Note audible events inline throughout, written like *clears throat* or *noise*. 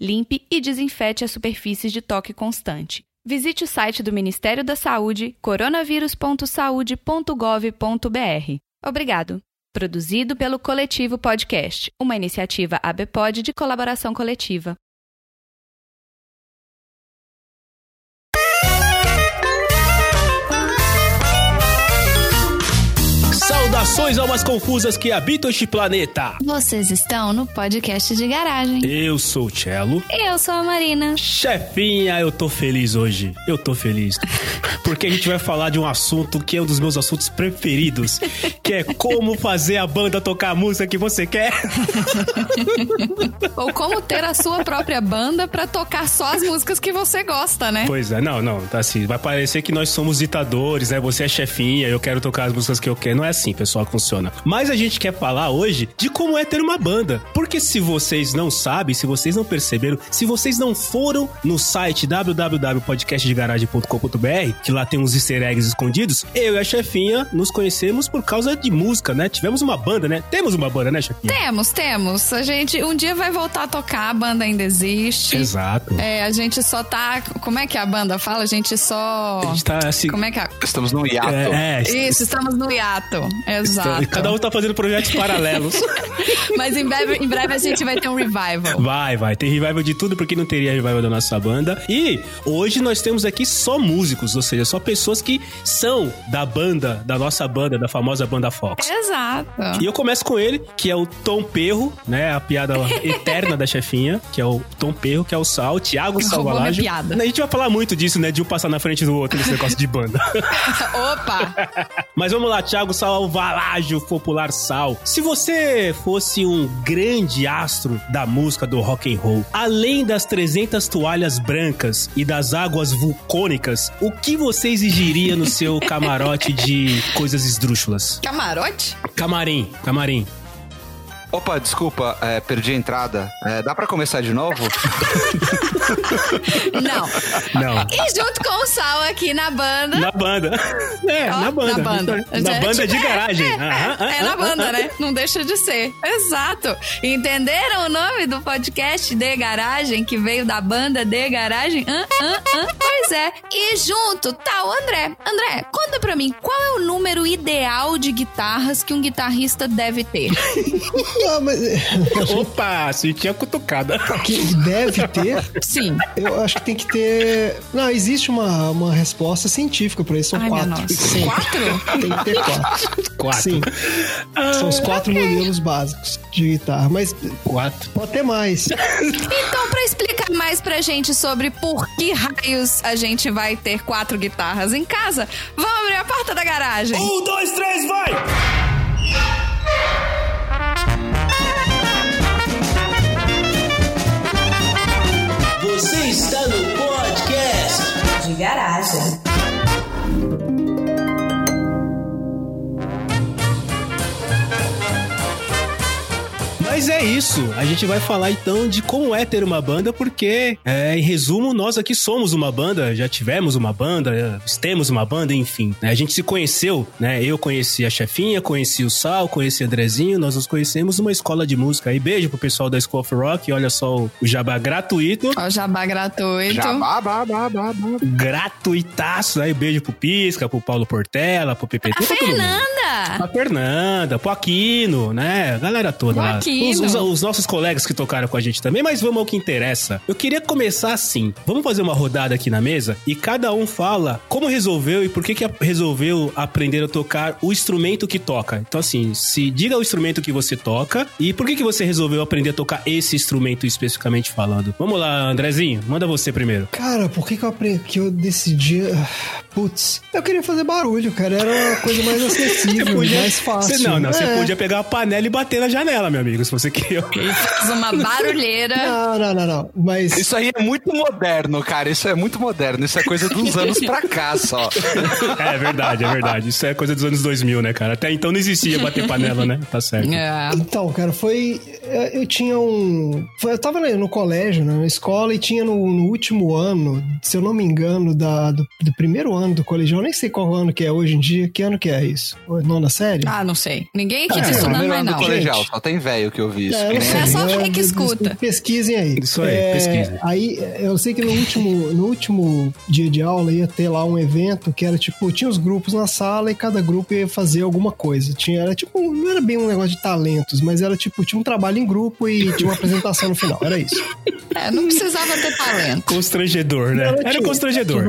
Limpe e desinfete as superfícies de toque constante. Visite o site do Ministério da Saúde, coronavírus.saude.gov.br. Obrigado. Produzido pelo Coletivo Podcast, uma iniciativa ABPOD de colaboração coletiva. Saudações almas confusas que habitam este planeta. Vocês estão no podcast de garagem. Eu sou o Cello. Eu sou a Marina. Chefinha, eu tô feliz hoje. Eu tô feliz. Porque a gente vai falar de um assunto que é um dos meus assuntos preferidos, que é como fazer a banda tocar a música que você quer. Ou como ter a sua própria banda para tocar só as músicas que você gosta, né? Pois é, não, não, tá assim, vai parecer que nós somos ditadores, né? Você é chefinha, eu quero tocar as músicas que eu quero. Não é assim, pessoal, que funciona. Mas a gente quer falar hoje de como é ter uma banda. Porque se vocês não sabem, se vocês não perceberam, se vocês não foram no site www.podcastdegaragem.com.br, que lá tem uns easter eggs escondidos, eu e a chefinha nos conhecemos por causa de música, né? Tivemos uma banda, né? Temos uma banda, né, chefinha? Temos, temos. A gente um dia vai voltar a tocar, a banda ainda existe. Exato. É, a gente só tá. Como é que a banda fala? A gente só. A gente tá assim. Como é que a... Estamos no hiato. É, é, Isso, estamos no hiato. Exato. Cada um tá fazendo projetos paralelos. *laughs* Mas em breve, em breve a gente vai ter um revival. Vai, vai. Tem revival de tudo, porque não teria revival da nossa banda. E hoje nós temos aqui só músicos, ou seja, só pessoas que são da banda, da nossa banda, da famosa banda Fox. Exato. E eu começo com ele, que é o Tom Perro, né? A piada eterna da chefinha, que é o Tom Perro, que é o Sal, Thiago Salvalagem. A gente vai falar muito disso, né? De um passar na frente do outro nesse negócio de banda. *laughs* Opa! Mas vamos lá, Thiago Salvalagem, popular Sal. Se você fosse um grande astro da música do rock and roll, além das 300 toalhas brancas e das águas vulcânicas, o que você exigiria no seu camarote de coisas esdrúxulas? Camarote? Camarim, camarim. Opa, desculpa, é, perdi a entrada. É, dá pra começar de novo? *laughs* Não. Não. E junto com o Sal aqui na banda. Na banda. É, Ó, na banda. Na banda. Na É, banda de garagem. *laughs* É, é, é na banda, né? Não deixa de ser. Exato. Entenderam o nome do podcast de garagem que veio da banda de garagem? Hã, hã, hã? Pois é. E junto tá o André. André, conta pra mim, qual é o número ideal de guitarras que um guitarrista deve ter? *laughs* Ah, mas *laughs* Opa, senti a cutucada. que deve ter, Sim. eu acho que tem que ter. Não, existe uma, uma resposta científica pra isso. São Ai, quatro. Sim, Quatro? Tem que ter quatro. Quatro. Sim. São os quatro modelos básicos de guitarra. Mas Quatro. pode ter mais. Então, pra explicar mais pra gente sobre por que raios a gente vai ter quatro guitarras em casa, vamos abrir a porta da garagem. Um, dois, três, vai! Está no podcast de garagem. Mas é isso. A gente vai falar então de como é ter uma banda, porque, é, em resumo, nós aqui somos uma banda, já tivemos uma banda, temos uma banda, enfim. né? A gente se conheceu, né? Eu conheci a chefinha, conheci o Sal, conheci o Andrezinho, nós nos conhecemos numa escola de música. E beijo pro pessoal da School of Rock, olha só o, jabá gratuito. Ó, jabá gratuito. Jabá, bá, bá, bá, bá. Gratuitaço. Aí beijo pro Pisca, pro Paulo Portela, pro PPT, pra todo mundo. Fernanda! Pra Fernanda, pro Aquino, né? A galera toda lá. Os, os- os nossos colegas que tocaram com a gente também, mas vamos ao que interessa. Eu queria começar assim. Vamos fazer uma rodada aqui na mesa e cada um fala como resolveu e por que, que a- resolveu aprender a tocar o instrumento que toca. Então, assim, se diga o instrumento que você toca e por que, que você resolveu aprender a tocar esse instrumento especificamente falando. Vamos lá, Andrezinho, manda você primeiro. Cara, por que, que eu aprendi que eu decidi. ah, putz, eu queria fazer barulho, cara. Era uma coisa mais *laughs* acessível, mais fácil. Você, não, não, você É. podia pegar a panela e bater na janela, meu amigo, se você *laughs* queria. Faz uma *laughs* barulheira. Não, não, não, não. Mas. Isso aí é muito moderno, cara. Isso é muito moderno. Isso é coisa dos *laughs* anos pra cá só. É verdade, é verdade. Isso é coisa dos anos 2000, né, cara? Até então não existia bater panela, né? Tá certo. É. Então, cara, foi. Eu eu tinha um. Eu tava no colégio, né, na escola, e tinha no, no último ano, se eu não me engano, da, do, do primeiro ano do colegial, eu nem sei qual ano que é hoje em dia. Que ano que é isso? Nona série? Ah, não sei. Ninguém aqui É, tá estudando Primeiro mais, ano do não. colegial, só tem velho que eu vi isso. É. É só quem que escuta. Pesquisem aí. Isso aí, É, pesquisem. Aí, eu sei que no último, no último dia de aula ia ter lá um evento que era tipo, tinha os grupos na sala e cada grupo ia fazer alguma coisa. Tinha, era tipo, não era bem um negócio de talentos, mas era tipo, tinha um trabalho em grupo e tinha uma apresentação no final. Era isso. É, não precisava ter talento. Constrangedor, né? Era tinha- constrangedor.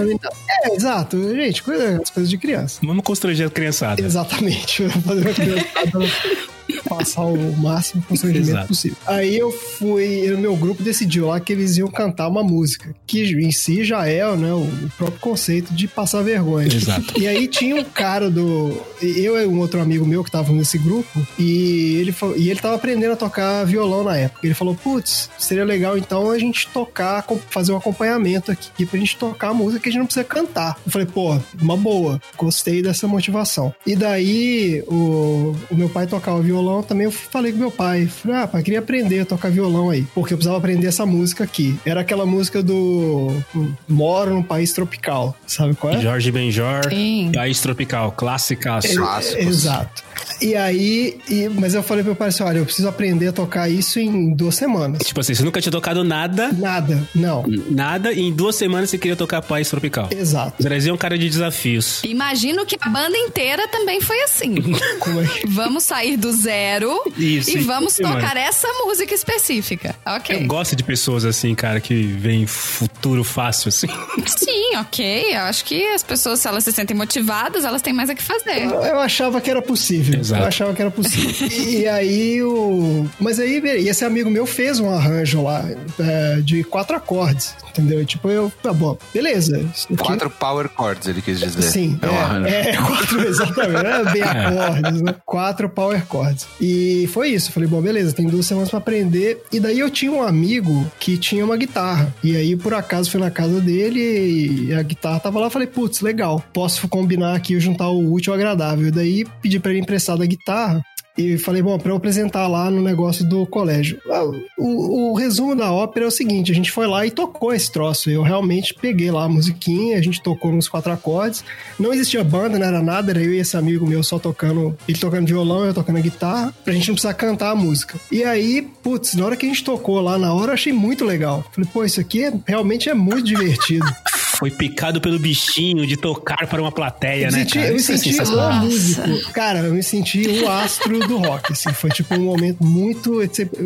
É, exato. Gente, coisa, as coisas de criança. Vamos constranger a criançada. Exatamente. Fazer uma criançada *laughs* passar o máximo constrangimento possível. Aí eu fui, o meu grupo decidiu lá que eles iam cantar uma música, que em si já é né, o próprio conceito de passar vergonha. Exato. E aí tinha um cara do. Eu e um outro amigo meu que tava nesse grupo, e ele, e ele tava aprendendo a tocar violão na época. Ele falou: Putz, seria legal então a gente tocar, fazer um acompanhamento aqui pra gente tocar a música que a gente não precisa cantar. Eu falei: Pô, uma boa, gostei dessa motivação. E daí o, o meu pai tocava violão também. Eu falei com meu pai: falei, Ah, pai, queria aprender a tocar violão aí, porque eu precisava aprender essa música aqui. Era aquela música do Moro num país tropical, sabe qual é? Jorge Benjor, Sim. País Tropical, clássica. Clássicos. Exato. E aí, e- mas eu falei pro meu pai assim: olha, eu preciso aprender a tocar isso em duas semanas. Tipo assim, você nunca tinha tocado nada, Nada, não. nada, e em duas semanas você queria tocar País Tropical. Exato. Brasil é um cara de desafios. Imagino que a banda inteira também foi assim. *laughs* Como é. Vamos sair do zero Isso, e vamos tocar essa música específica. Ok. Eu gosto de pessoas assim, cara, que veem futuro fácil, assim. *laughs* Sim, ok. Eu acho que as pessoas, se elas se sentem motivadas, elas têm mais a que fazer. Eu achava que era possível. *laughs* Exato. Eu achava que era possível. *laughs* e aí o. Mas aí, esse amigo meu fez um arranjo lá é, de quatro acordes. Entendeu? E, tipo, eu. Tá bom, beleza. Quatro power chords, ele quis dizer. Sim, É é, é, *laughs* quatro, exatamente. É bem acordes, né? Quatro power chords. E foi isso. Falei, bom, beleza, tem duas semanas pra aprender. E daí eu tinha um amigo que tinha uma guitarra. E aí, por acaso, fui na casa dele e a guitarra tava lá. Falei, putz, legal. Posso combinar aqui e juntar o útil ao agradável. E daí pedi pra ele emprestar da guitarra. E falei, bom, pra eu apresentar lá no negócio do colégio. Ah, O, o resumo da ópera é o seguinte: a gente foi lá e tocou esse troço. Eu realmente peguei lá a musiquinha, a gente tocou nos quatro acordes. Não existia banda, não era nada, era eu e esse amigo meu só tocando, ele tocando violão, eu tocando guitarra, pra gente não precisar cantar a música. E aí, putz, na hora que a gente tocou lá na hora, eu achei muito legal. Falei, pô, isso aqui é- realmente é muito divertido. *laughs* Foi picado pelo bichinho de tocar para uma plateia, Eu né, senti, cara? eu me é senti um sensacional. músico. Cara, eu me senti um astro do rock, assim. Foi tipo um momento muito,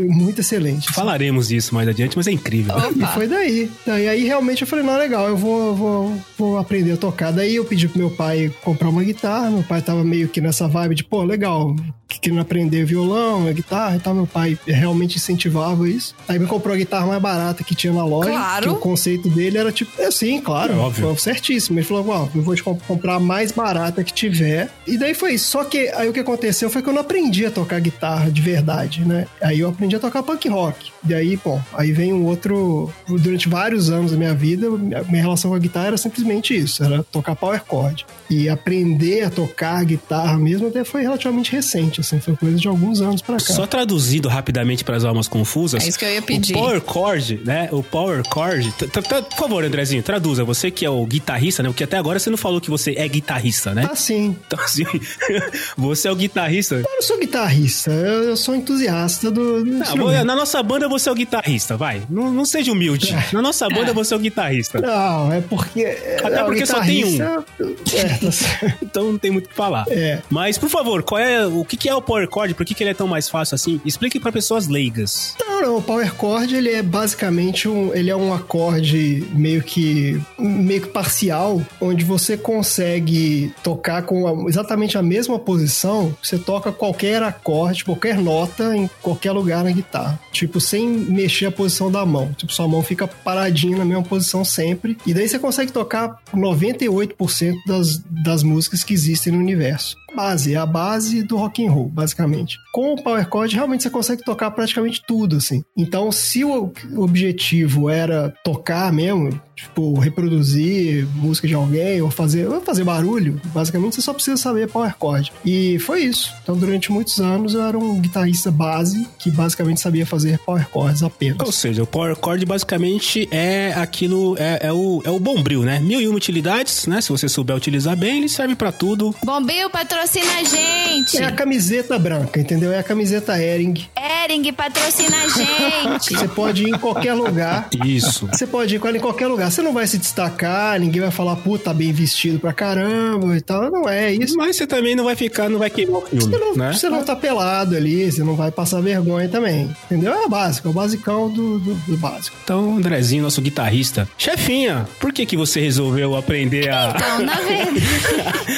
muito excelente. assim. Falaremos disso mais adiante, mas é incrível. E foi daí. Daí aí realmente eu falei, não, legal, eu vou, vou, vou aprender a tocar. Daí eu pedi pro meu pai comprar uma guitarra. Meu pai tava meio que nessa vibe de, pô, legal, querendo aprender violão, a guitarra e tal. Meu pai realmente incentivava isso. Aí me comprou a guitarra mais barata que tinha na loja. Claro. Que o conceito dele era tipo, é, sim, claro, É óbvio. foi certíssimo. Ele falou, ó, eu vou te comp- comprar a mais barata que tiver. E daí foi isso. Só que aí o que aconteceu foi que eu não aprendi a tocar guitarra de verdade, né? Aí eu aprendi a tocar punk rock. E aí, bom, aí vem um outro. Durante vários anos da minha vida, minha minha relação com a guitarra era simplesmente isso: era tocar power chord. E aprender a tocar guitarra mesmo até foi relativamente recente, assim, foi coisa de alguns anos pra cá. Só traduzindo rapidamente para as almas confusas. É isso que eu ia pedir. O power chord, né? O power chord. Por favor, Andrezinho, traduza. Você que é o guitarrista, né? Porque até agora você não falou que você é guitarrista, né? Ah, sim. Então, assim, *laughs* você é o guitarrista. Eu não sou guitarrista, eu, eu sou entusiasta do. do na nossa banda você é o guitarrista, vai. Não, não seja humilde. Na nossa banda você é o guitarrista. Não, é porque. Até é, o porque só tem um. É, tá. *laughs* Então não tem muito o que falar. É. Mas, por favor, qual é, o que que é o power chord? Por que, que ele é tão mais fácil assim? Explique para pessoas leigas. Não, não, o power chord ele é basicamente um, ele é um acorde meio que meio que parcial, onde você consegue tocar com exatamente a mesma posição, você toca qualquer acorde, qualquer nota em qualquer lugar na guitarra. Tipo, sem mexer a posição da mão. Tipo, sua mão fica paradinha na mesma posição sempre. E daí você consegue tocar 98% das, das músicas que existem no universo. Base, é a base do rock and roll, basicamente. Com o power chord, realmente você consegue tocar praticamente tudo, assim. Então, se o objetivo era tocar mesmo, tipo, reproduzir música de alguém ou fazer, ou fazer barulho, basicamente você só precisa saber power chord. E foi isso. Então, durante muitos anos eu era um guitarrista base que basicamente sabia fazer power chords apenas. Ou seja, o Power Chord basicamente é aquilo, é, é o, é o bombril, né? Mil e uma utilidades, né? Se você souber utilizar bem, ele serve pra tudo. Bombil patrocina a gente. É a camiseta branca, entendeu? É a camiseta Ering. Ering patrocina a gente. Você pode ir em qualquer lugar. Isso. Você pode ir com ela em qualquer lugar. Você não vai se destacar, ninguém vai falar, puta, tá bem vestido pra caramba e tal. Não é isso. Mas você também não vai ficar, não vai queimar o filme, Você não, né? você não tá pelado ali, você não vai passar vergonha também. Entendeu? É o básico, é o basicão do, do, do básico. Então, Andrezinho, nosso guitarrista. Chefinha, por que que você resolveu aprender a, Então, na verdade.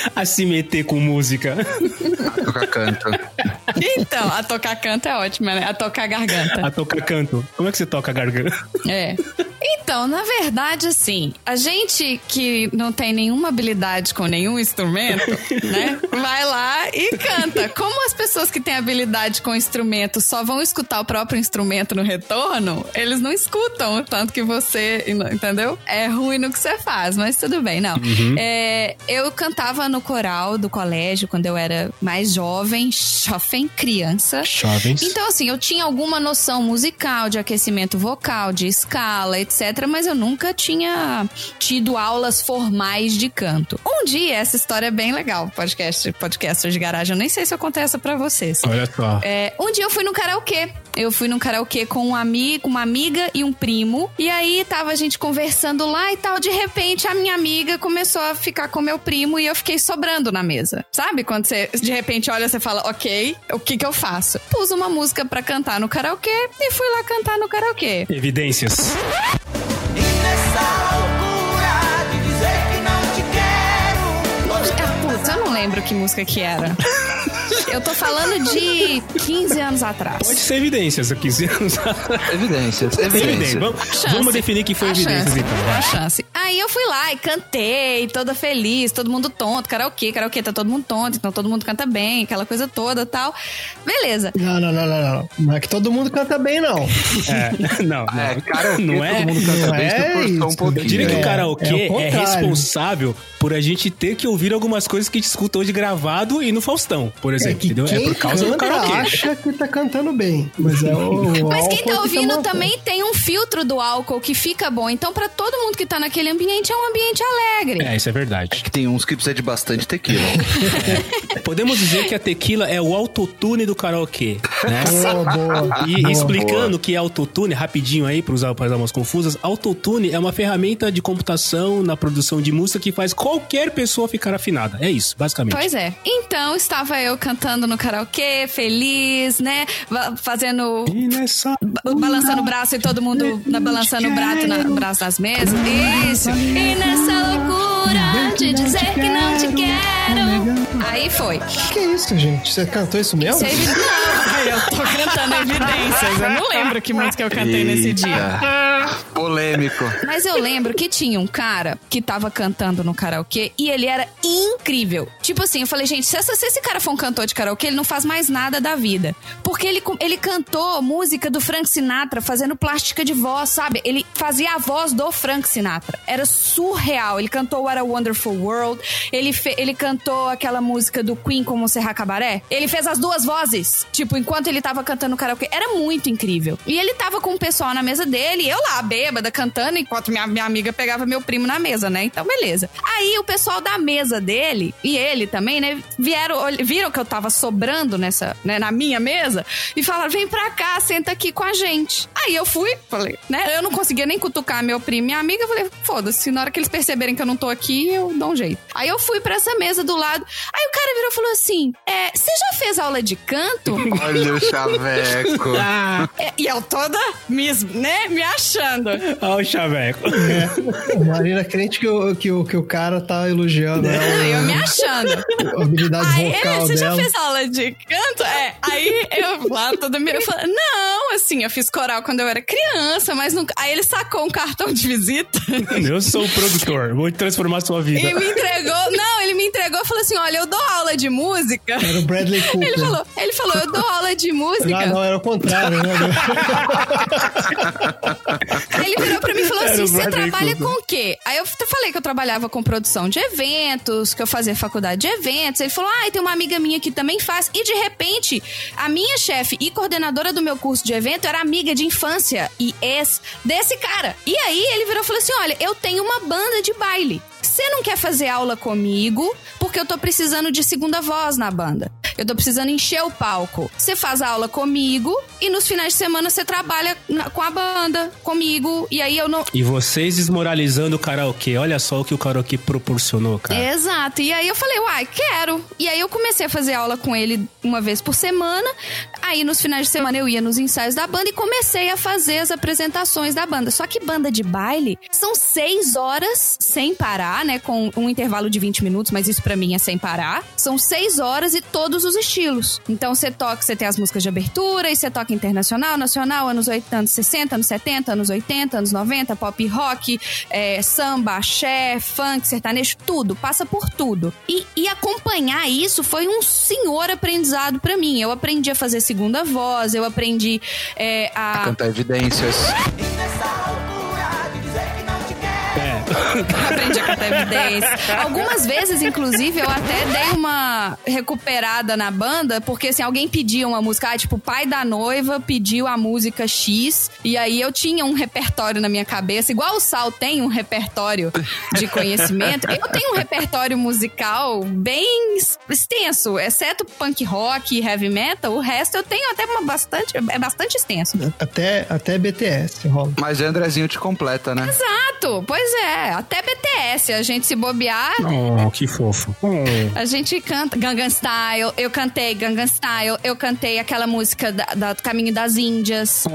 *laughs* a se meter com música? Tocar canto. Então, a tocar canto é ótima, né? A tocar garganta. A tocar canto. Como é que você toca a garganta? É. Então, na verdade, assim, a gente que não tem nenhuma habilidade com nenhum instrumento, *laughs* né? Vai lá e canta. Como as pessoas que têm habilidade com instrumento só vão escutar o próprio instrumento no retorno, eles não escutam o tanto que você, entendeu? É ruim no que você faz, mas tudo bem, não. É, eu cantava no coral do colégio quando eu era mais jovem, jovem, criança. Jovens. Então, assim, eu tinha alguma noção musical, de aquecimento vocal, de escala, etc., mas eu nunca tinha tido aulas formais de canto. Um dia, essa história é bem legal, podcast, podcaster de garagem. Eu nem sei se eu contei essa pra vocês. Olha só. É, um dia eu fui no karaokê. Eu fui num karaokê com um amigo, uma amiga e um primo. E aí tava a gente conversando lá e tal. De repente, a minha amiga começou a ficar com meu primo e eu fiquei sobrando na mesa. Sabe? Quando você de repente olha, você fala, ok, o que que eu faço? Pus uma música pra cantar no karaokê e fui lá cantar no karaokê. Evidências. Ah, lembro que música que era. Eu tô falando de 15 anos atrás. Pode ser evidências há 15 anos. Evidências, Evidências. evidências. Vamos, vamos definir que foi A evidências, chance. então. A chance. Aí eu fui lá e cantei, toda feliz, todo mundo tonto, karaokê, karaokê tá todo mundo tonto, então todo mundo canta bem, aquela coisa toda tal. Beleza. Não, não, não, não, não. Não é que todo mundo canta bem, não. É, não, não. É, karaokê, não é. todo mundo canta não bem, é forçou um isso. Eu pouquinho. diria que É, o karaokê é o é, contrário. responsável por a gente ter que ouvir algumas coisas que a gente escuta hoje gravado e no Faustão, por É exemplo, que entendeu? É quem por causa do canta karaokê. acha que tá cantando bem. Mas é o. o *laughs* Mas quem tá que ouvindo matando. também tem um filtro do álcool que fica bom. Então, pra todo mundo que tá naquele ambiente, é um ambiente alegre. É, isso é verdade. Que tem uns que precisa de bastante tequila. *laughs* Podemos dizer que a tequila é o autotune do karaokê, né? Boa, boa. E boa. explicando o que é autotune, rapidinho aí, para usar para as almas confusas, autotune é uma ferramenta de computação na produção de música que faz qualquer pessoa ficar afinada. É isso, basicamente. Pois é. Então, estava eu cantando no karaokê, feliz, né? Fazendo E balançando o braço e todo mundo na, balançando o braço, na, braço nas mesas. Isso. E nessa loucura de dizer que não te quero. Aí foi. Que isso, gente? Você cantou isso mesmo? Isso é Não, eu tô cantando evidências. Eu não lembro que música eu cantei nesse dia. Polêmico. Mas eu lembro que tinha um cara que tava cantando no karaokê e ele era incrível. Tipo assim, eu falei, gente, se, essa- se esse cara for um cantor de karaokê, ele não faz mais nada da vida. Porque ele, ele cantou música do Frank Sinatra fazendo plástica de voz, sabe? Ele fazia a voz do Frank Sinatra. Era surreal. Ele cantou What a Wonderful World. Ele, fe- ele cantou aquela música do Queen como Serra Cabaré. Ele fez as duas vozes. Tipo, enquanto ele tava cantando karaokê. Era muito incrível. E ele tava com o pessoal na mesa dele, eu lá, bêbada, cantando, enquanto minha, minha amiga pegava meu primo na mesa, né? Então, beleza. Aí o pessoal da mesa dele, e ele também, né? Vieram, viram que eu tava sobrando nessa, né, na minha mesa, e falaram: vem pra cá, senta aqui com a gente. Aí eu fui, falei, né? Eu não conseguia nem cutucar meu primo e minha amiga, eu falei, foda-se, na hora que eles perceberem que eu não tô aqui, eu dou um jeito. Aí eu fui pra essa mesa do lado. Aí o cara virou e falou assim: é, você já fez aula de canto? Olha o chaveco. *laughs* Ah, É, e eu toda me, né, me achando. *laughs* Olha o chaveco. Marina crente que o, que, o, que o cara tá elogiando ela, Não, eu me achando. a habilidade Aí, vocal você já dela. fez aula de canto? É. Aí eu lá toda minha. Eu falei, não, assim, eu fiz coral quando eu era criança, mas nunca. Aí ele sacou um cartão de visita *laughs* Eu sou o produtor, vou transformar sua vida. e me entregou. Não, ele me entregou e falou assim: olha, eu dou aula de música. Era o Bradley Cooper. Ele falou, ele falou, eu dou aula de música. Ah, não, era o contrário, né? *laughs* Aí virou pra mim assim: você trabalha Cooper. com o quê? Aí eu falei que eu trabalhava com produção de eventos, que eu fazia faculdade de eventos. Ele falou: ah, e tem uma amiga minha que também faz. E de repente, a minha chefe e coordenadora do meu curso de evento era amiga de infância e ex desse cara. E aí ele virou e falou assim: olha, eu tenho uma banda de baile. Você não quer fazer aula comigo porque eu tô precisando de segunda voz na banda. Eu tô precisando encher o palco. Você faz aula comigo e nos finais de semana você trabalha na- com a banda, comigo. E aí eu não. E vocês desmoralizando o karaokê. Olha só o que o karaokê proporcionou, cara. Exato. E aí eu falei, uai, quero. E aí eu comecei a fazer aula com ele uma vez por semana. Aí nos finais de semana eu ia nos ensaios da banda e comecei a fazer as apresentações da banda. Só que banda de baile são seis horas sem parar, né? Com um intervalo de 20 minutos, mas isso pra mim é sem parar. São seis horas e todos os estilos. Então você toca, você tem as músicas de abertura e você toca internacional, nacional, anos 80, anos 60, anos 70, anos 80, anos 90, pop rock, é, samba, axé, funk, sertanejo, tudo. Passa por tudo. E, e acompanhar isso foi um senhor aprendizado pra mim. Eu aprendi a fazer segunda voz, eu aprendi é, a. Cantar evidências. *laughs* aprendi a cantar evidência. Algumas vezes, inclusive, eu até dei uma recuperada na banda, porque assim, alguém pedia uma música, ah, tipo, o pai da noiva pediu a música X, e aí eu tinha um repertório na minha cabeça, igual o Sal tem um repertório de conhecimento, eu tenho um repertório musical bem extenso, exceto punk rock e heavy metal, o resto eu tenho até uma bastante, é bastante extenso. Até, até BTS rola. Mas o Andrezinho te completa, né? Exato, pois é, até BTS, a gente se bobear, Oh, que fofo. Oh. A gente canta Gangnam Style, eu cantei Gangnam Style, eu cantei aquela música da, da Caminho das Índias,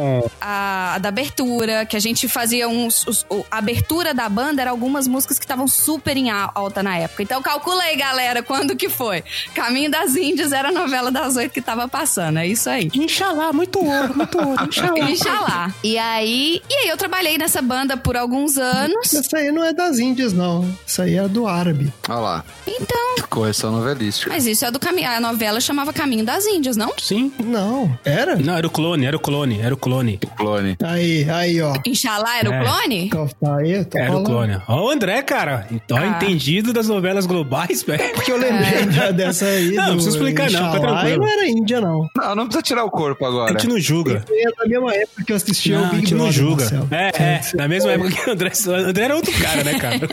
a, a da abertura, que a gente fazia uns. os- o- a abertura da banda era algumas músicas que estavam super em al- alta na época. Então calcula aí, galera, quando que foi. Caminho das Índias era a novela das oito que tava passando, é isso aí. Inxalá, muito ouro, muito ouro, inxalá. Inxalá. E aí, e aí eu trabalhei nessa banda por alguns anos. Isso aí não é das Índias, não. Isso aí é do árabe. Olha lá. Então, Correção novelística. mas isso é do caminho. A novela chamava Caminho das Índias, não? Sim. Não, era? Não, era o clone, era o clone, era o clone. Clone. Aí, aí, ó. Inxalá era É. o clone? Aí, Era o falando. clone. Ó, o André, cara. Então, Ah. entendido das novelas globais, velho. Porque eu lembrei da- dessa aí. Não, não precisa explicar, não, fica Inxalá, tranquilo. Não era Índia, não. Não, não precisa tirar o corpo A agora. gente não julga. É da mesma época que eu assistia Não, o a Big gente não Brother, julga. Marcelo. É, é. Na mesma época que o André. O André era outro cara, né, cara?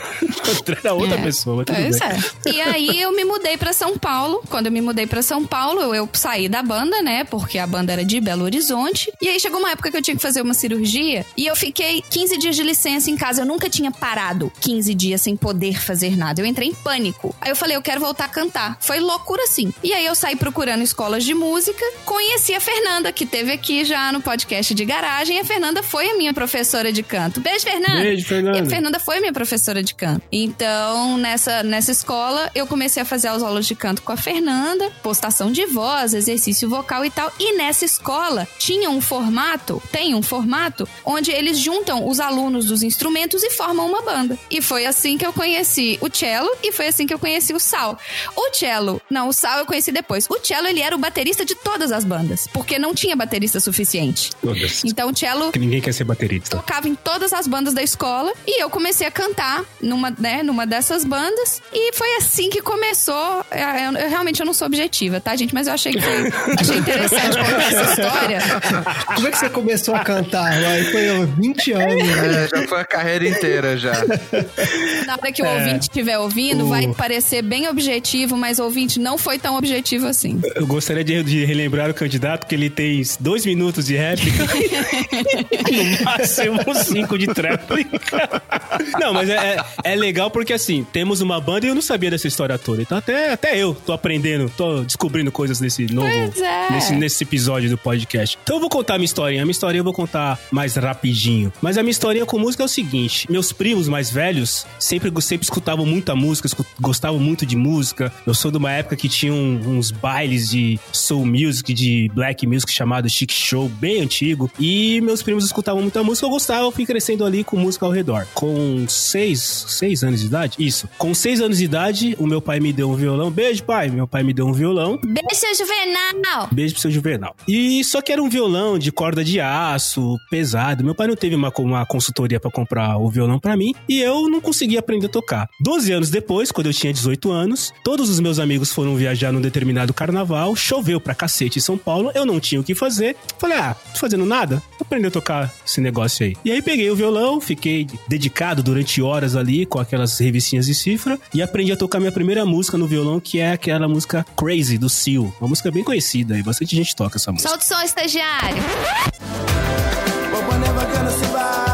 Era outra É. pessoa. Tudo Pois bem. é. E aí eu me mudei pra São Paulo. Quando eu me mudei pra São Paulo, eu, eu saí da banda, né? Porque a banda era de Belo Horizonte. E aí chegou uma época que eu tinha que fazer uma cirurgia e eu fiquei 15 dias de licença em casa. Eu nunca tinha parado 15 dias sem poder fazer nada. Eu entrei em pânico. Aí eu falei, eu quero voltar a cantar. Foi loucura assim. E aí eu saí procurando escolas de música. Conheci a Fernanda, que teve aqui já no podcast de garagem. E a Fernanda foi a minha professora de canto. Beijo, Fernanda! Beijo, Fernanda. E a Fernanda foi minha professora de canto. Então, nessa, nessa escola, eu comecei a fazer as aulas de canto com a Fernanda, postação de voz, exercício vocal e tal. E nessa escola tinha um formato, tem um formato, onde eles juntam os alunos dos instrumentos e formam uma banda. E foi assim que eu conheci o cello e foi assim que eu conheci o Sal. O cello, não, o Sal eu conheci depois. O cello, ele era o baterista de todas as bandas, porque não tinha baterista suficiente. Todas. Então, o cello Que ninguém quer ser baterista. tocava em todas as bandas da escola e eu comecei a cantar numa, né, numa dessas bandas e foi assim que começou. É, Eu, eu realmente eu não sou objetiva, tá, gente? Mas eu achei que foi, achei interessante contar essa *laughs* história. Como é que você começou a cantar? Vai, foi ó, 20 anos. né? É, já foi a carreira inteira já. Na hora que o ouvinte estiver ouvindo, vai parecer bem objetivo, mas o ouvinte não foi tão objetivo assim. Eu gostaria de, de relembrar o candidato que ele tem dois minutos de réplica. *laughs* *laughs* no máximo cinco de tréplica. Não, mas é, é, é legal porque assim, temos uma banda e eu não sabia dessa história toda. Então até, até eu tô aprendendo, tô descobrindo coisas nesse novo. É. Nesse, nesse episódio do podcast. Então eu vou contar a minha historinha. A minha historinha eu vou contar mais rapidinho. Mas a minha historinha com música é o seguinte: meus primos mais velhos sempre, sempre escutavam muita música, gostavam muito de música. Eu sou de uma época que tinha uns bailes de soul music, de black music chamado Chic Show, bem antigo. E meus primos escutavam muita música, eu gostava, eu fui crescendo ali com música ao redor. Com seis, seis anos de idade? Isso. Com seis anos de idade, o meu pai me deu um violão. Beijo, pai. Meu pai me deu um violão. Beijo, seu Juvenal! Beijo pro seu Juvenal. E só que era um violão de corda de aço, pesado. Meu pai não teve uma, uma consultoria pra comprar o violão pra mim e eu não consegui aprender a tocar. Doze anos depois, quando eu tinha 18 anos, todos os meus amigos foram viajar num determinado carnaval, choveu pra cacete em São Paulo, eu não tinha o que fazer. Falei, ah, tô fazendo nada, vou aprender a tocar esse negócio aí. E aí peguei o violão, fiquei dedicado durante horas ali com aquelas revistinhas de cifra e aprendi a tocar minha primeira música no violão, que é aquela música Crazy do Seal. Uma música bem conhecida e bastante gente toca essa música. Solta o som, estagiário! But we're never gonna survive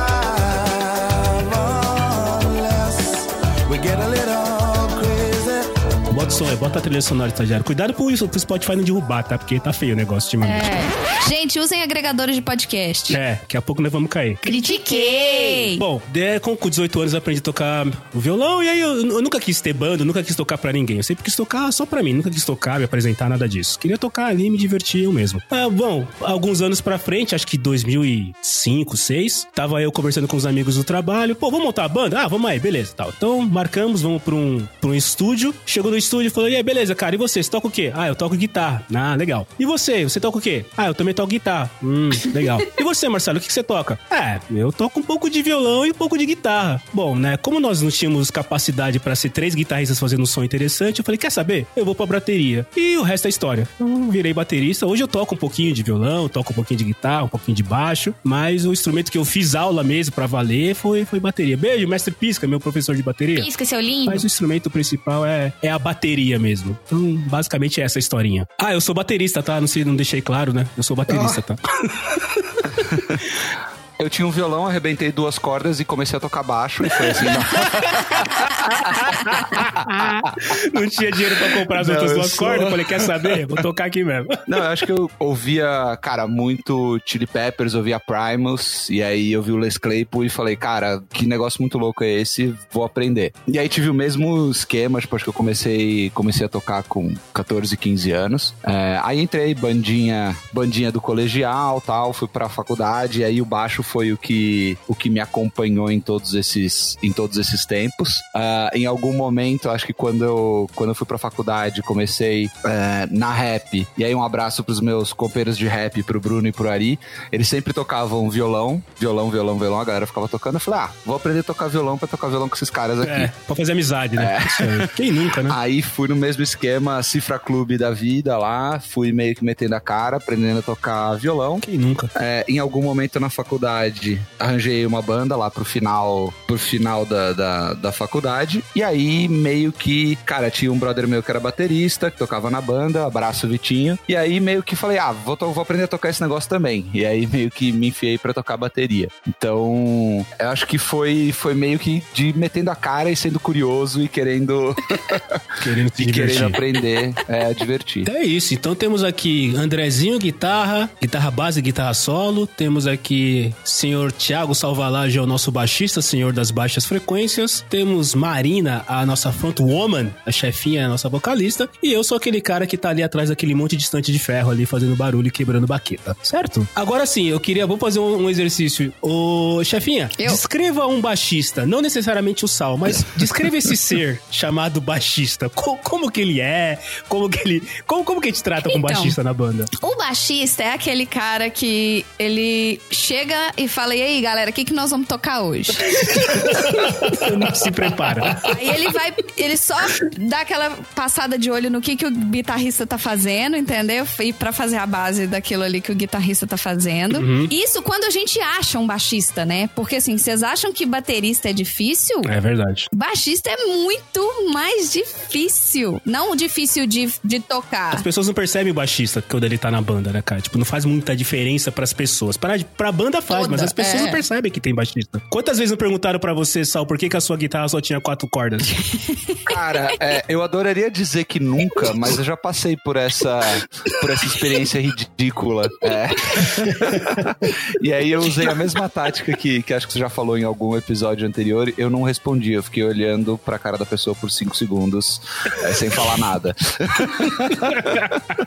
crazy. Bota bota a trilha sonora, estagiário. Cuidado pro, isso, pro Spotify não derrubar, tá? Porque tá feio o negócio ultimamente. É. Gente, usem agregadores de podcast. É, daqui a pouco nós vamos cair. Critiquei! Bom, de- com com 18 anos eu aprendi a tocar o violão e aí eu, eu nunca quis ter banda, nunca quis tocar pra ninguém. Eu sempre quis tocar só pra mim, nunca quis tocar, me apresentar, nada disso. Queria tocar ali e me divertir eu mesmo. Ah, bom, alguns anos pra frente, acho que 2005, 2006, tava eu conversando com os amigos do trabalho. Pô, vamos montar a banda? Ah, vamos aí, beleza, tal. Então marcamos, vamos pra um, pra um estúdio. Chegou no estúdio falou: E aí, beleza, cara, e você? Você toca o quê? Ah, eu toco guitarra. Ah, legal. E você? Você toca o quê? Ah, eu também toco guitarra. Hum, legal. *laughs* E você, Marcelo, o que que você toca? É, eu toco um pouco de violão e um pouco de guitarra. Bom, né, como nós não tínhamos capacidade pra ser três guitarristas fazendo um som interessante, eu falei, quer saber? Eu vou pra bateria. E o resto é história. Eu virei baterista. Hoje eu toco um pouquinho de violão, toco um pouquinho de guitarra, um pouquinho de baixo, mas o instrumento que eu fiz aula mesmo pra valer foi, foi bateria. Beijo, mestre Pisca, meu professor de bateria. Pisca, seu lindo! Mas o instrumento principal é, é a bateria mesmo. Então, basicamente é essa a historinha. Ah, eu sou baterista, tá? Não sei, não deixei claro, né? Eu sou baterista, tá? *laughs* Eu tinha um violão, arrebentei duas cordas e comecei a tocar baixo. E foi assim, não. *laughs* não tinha dinheiro pra comprar as Não, outras duas sou- cordas. Falei, quer saber? Vou tocar aqui mesmo. *laughs* Não, eu acho que eu ouvia, cara, muito Chili Peppers, ouvia Primus, e aí eu vi o Les Claypool e falei, cara, que negócio muito louco é esse, vou aprender. E aí tive o mesmo esquema, tipo, acho que eu comecei, comecei a tocar com 14, 15 anos. É, aí entrei, bandinha, bandinha do colegial, tal, fui pra faculdade, e aí o baixo foi o que, o que me acompanhou em todos esses, em todos esses tempos. Ah, em algum momento, acho que quando eu, quando eu fui pra faculdade, comecei é, na rap. E aí um abraço pros meus companheiros de rap, pro Bruno e pro Ari. Eles sempre tocavam violão, violão, violão, violão. A galera ficava tocando. Eu falei, ah, vou aprender a tocar violão pra tocar violão com esses caras aqui. É, pra fazer amizade, né? Aí. Quem nunca, né? Aí fui no mesmo esquema, Cifra Clube da vida lá, fui meio que metendo a cara, aprendendo a tocar violão. Quem nunca? É, em algum momento na faculdade, arranjei uma banda lá pro final, pro final da, da, da faculdade. E aí, meio que, cara, tinha um brother meu que era baterista, que tocava na banda, abraço Vitinho. E aí, meio que falei, ah, vou, vou aprender a tocar esse negócio também. E aí, *laughs* meio que me enfiei pra tocar bateria. Então, eu acho que foi, foi meio que de metendo a cara e sendo curioso e querendo, *laughs* Querendo se *laughs* e querendo aprender, é, divertir. Então é isso. Então temos aqui Andrezinho, guitarra, guitarra base, guitarra solo. Temos aqui senhor Thiago Salvalage, é o nosso baixista, senhor das baixas frequências. Temos Marina, a nossa frontwoman, a chefinha, a nossa vocalista. E eu sou aquele cara que tá ali atrás daquele monte de estante de ferro ali, fazendo barulho e quebrando baqueta. Certo? Agora sim, eu queria, vou fazer um, um exercício. Ô, chefinha, Eu. descreva um baixista, não necessariamente o Sal, mas *laughs* descreva esse ser chamado baixista. Co- como que ele é? Como que ele. Como, como que a gente trata com Então. baixista na banda? O baixista é aquele cara que ele chega e fala: E aí, galera, o que, que nós vamos tocar hoje? *laughs* Não se prepara. Aí ele vai, ele só dá aquela passada de olho no que, que o guitarrista tá fazendo, entendeu? E pra fazer a base daquilo ali que o guitarrista tá fazendo. Isso quando a gente acha um baixista, né? Porque assim, vocês acham que baterista é difícil? É verdade. Baixista é muito mais difícil. Não difícil de, de tocar. As pessoas não percebem o baixista quando ele tá na banda, né, cara? Tipo, não faz muita diferença pras pessoas. Pra, pra banda faz, mas toda, as pessoas é. não percebem que tem baixista. Quantas vezes não perguntaram pra você, Sal, por que, que a sua guitarra só tinha quatro cordas? *laughs* Cara, é, eu adoraria dizer que nunca, mas eu já passei por essa, por essa experiência ridícula. É. *laughs* e aí eu usei a mesma tática que, que acho que você já falou em algum episódio anterior. Eu não respondi, eu fiquei olhando pra cara da pessoa por cinco segundos, é, sem falar nada. *laughs*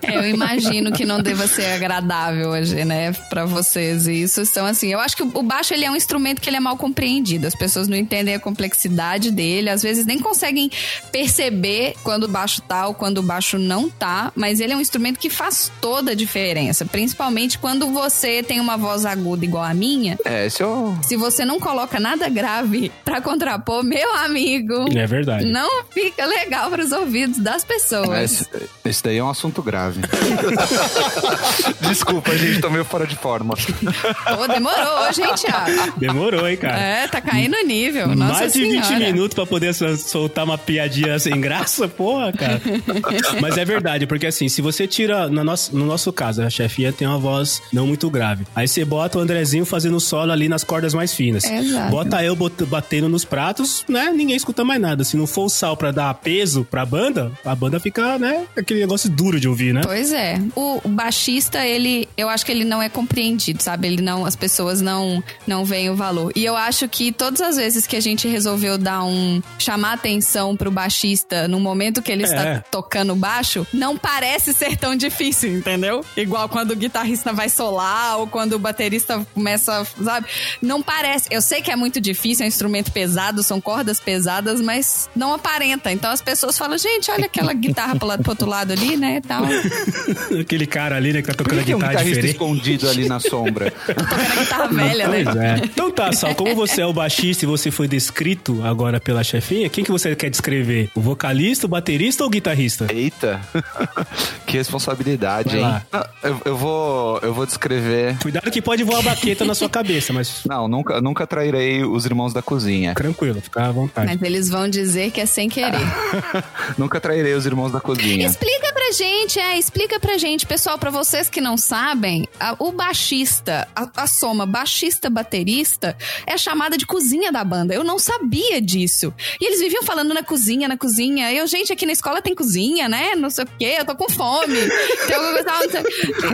É, Eu imagino que não deva ser agradável hoje, né, pra vocês isso. Então, assim, eu acho que o baixo ele é um instrumento que ele é mal compreendido. As pessoas não entendem a complexidade dele, às vezes nem conseguem perceber quando o baixo tá ou quando o baixo não tá, mas ele é um instrumento que faz toda a diferença, principalmente quando você tem uma voz aguda igual a minha. É, esse eu. Se você não coloca nada grave pra contrapor, meu amigo, É verdade. não fica legal pros ouvidos das pessoas. Esse, esse daí é um assunto grave. *laughs* Desculpa, gente, tô meio fora de forma. Pô, demorou hoje, hein, Thiago? *laughs* Demorou, hein, cara? É, tá caindo o nível. Nossa Mais de 20 senhora. minutos pra poder sol- soltar uma piadinha sem graça, porra, cara. *laughs* Mas é verdade, porque assim, se você tira, no nosso, no nosso caso, a chefinha tem uma voz não muito grave. Aí você bota o Andrezinho fazendo solo ali nas cordas mais finas. Exato. Bota eu batendo nos pratos, né? Ninguém escuta mais nada. Se não for o sal pra dar peso pra banda, a banda fica, né? Aquele negócio duro de ouvir, né? Pois é. O o baixista, ele, eu acho que ele não é compreendido, sabe? Ele não, as pessoas não, não veem o valor. E eu acho que todas as vezes que a gente resolveu dar um chamar atenção pro baixista no momento que ele É. está tocando baixo, não parece ser tão difícil, entendeu? Igual quando o guitarrista vai solar ou quando o baterista começa, sabe? Não parece. Eu sei que é muito difícil, é um instrumento pesado, são cordas pesadas, mas não aparenta. Então as pessoas falam, gente, olha aquela guitarra pro, lado, pro outro lado ali, né? Tal. *laughs* Aquele cara ali, né, que tá Por tocando a que tem um guitarra guitarrista diferente. escondido ali na sombra? tocando a guitarra velha, né? Pois é. Então tá, Sal, como você é o baixista e você foi descrito agora pela chefinha, quem que você quer descrever? O vocalista, o baterista ou o guitarrista? Eita, *laughs* que responsabilidade, Vai hein? Eu, eu vou, eu vou descrever. Cuidado que pode voar a baqueta na sua cabeça, mas Não, nunca, nunca trairei os irmãos da cozinha. tranquilo, fica à vontade. Mas eles vão dizer que é sem querer. *laughs* nunca trairei os irmãos da cozinha. Explica pra gente, é, explica pra gente, pessoal, pra vocês que não sabem, a- o baixista, a, a soma baixista-baterista é a chamada de cozinha da banda. Eu não sabia disso. E eles viviam falando na cozinha, na cozinha. Eu, gente, aqui na escola tem cozinha, né? Não sei o quê, eu tô com fome. Tem alguma coisa, não sei-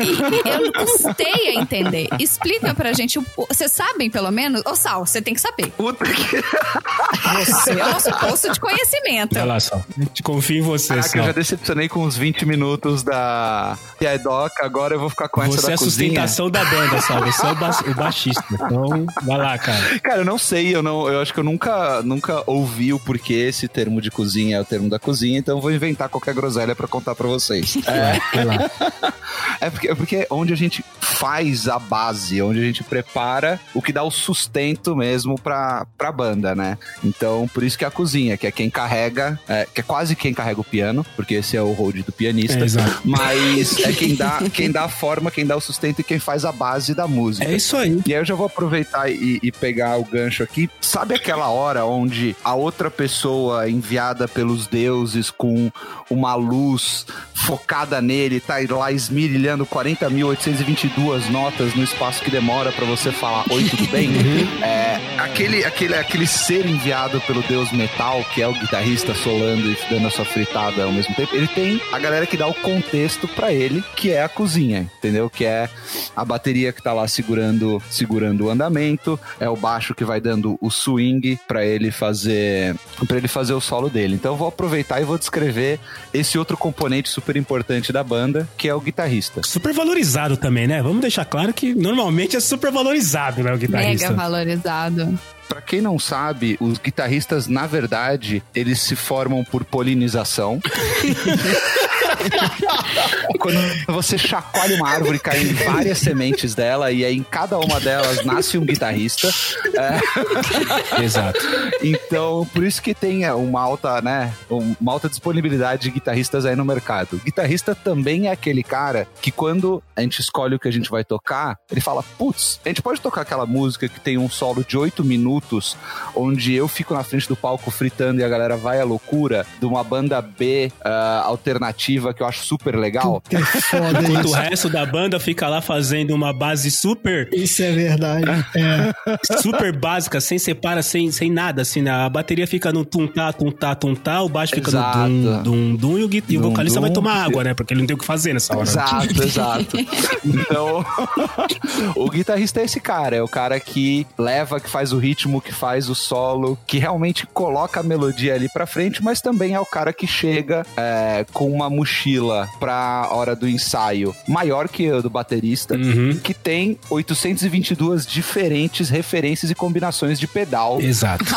e, e eu custei a entender. Explica pra gente, vocês sabem pelo menos? Ô, Sal, você tem que saber. Puta que. Você é o nosso posto de conhecimento. Vai lá, Sal. A gente confia em você, Caraca, eu Sal. já decepcionei com uns 20 minutos da Piadoc, agora eu vou ficar com essa Você da é a cozinha. sustentação da banda, Sal. Você é o, ba- o baixista. Então, vai lá, cara. Cara, eu não sei, eu não, eu acho que eu nunca, nunca ouvi o porquê esse termo de cozinha é o termo da cozinha, então eu vou inventar qualquer groselha pra contar pra vocês. *laughs* É, Vai lá. é porque, é porque onde a gente faz a base, onde a gente prepara o que dá o sustento mesmo pra, pra banda, né? Então, por isso que é a cozinha, que é quem carrega, é, que é quase quem carrega o piano, porque esse é o hold do pianista. É, exato. Mas é quem dá, quem dá a forma, quem dá o sustento e quem faz a base da música. É isso aí. E aí eu já vou aproveitar e, e pegar o gancho aqui. Sabe aquela hora onde a outra pessoa enviada pelos deuses com uma luz focada nele tá lá esmirilhando 40.822 notas no espaço que demora pra você falar oi, tudo bem? *laughs* É, aquele, aquele, aquele ser enviado pelo deus metal, que é o guitarrista solando e dando a sua fritada ao mesmo tempo, ele tem a galera que dá o contexto pra ele, que é a cozinha, entendeu? Que é a bateria que tá lá segurando, segurando o andamento, é o baixo que vai dando o swing pra ele fazer para ele fazer o solo dele. Então eu vou aproveitar e vou descrever esse outro componente super importante da banda, que é o guitarrista. Super valorizado também, né? Vamos deixar claro que normalmente é super valorizado, né, o guitarrista. Mega valorizado. Pra quem não sabe, os guitarristas, na verdade, eles se formam por polinização. *laughs* Quando você chacoalha uma árvore, caem várias sementes dela, e aí em cada uma delas nasce um guitarrista. É, Exato. então, por isso que tem é, uma alta, né, uma alta disponibilidade de guitarristas aí no mercado. O guitarrista também é aquele cara que quando a gente escolhe o que a gente vai tocar, ele fala, putz, a gente pode tocar aquela música que tem um solo de oito minutos, onde eu fico na frente do palco fritando e a galera vai à loucura, de uma banda B ah, alternativa que eu acho super legal. Que é foda Enquanto o isso. resto da banda fica lá fazendo uma base super, Isso é verdade. É. *laughs* super básica, sem separa, sem, sem nada, assim, né? A bateria fica no tum-tá, tum-tá, tum-tá, o baixo fica Exato. no dum, dum, dum, e o, e o vocalista dum. vai tomar água, né? Porque ele não tem o que fazer nessa hora. Exato, *laughs* exato. Então, o guitarrista é esse cara, é o cara que leva, que faz o ritmo, que faz o solo, que realmente coloca a melodia ali pra frente, mas também é o cara que chega é, com uma mochila pra hora do ensaio maior que a do baterista, Uhum. que tem 822 diferentes referências e combinações de pedal. Exato. *laughs*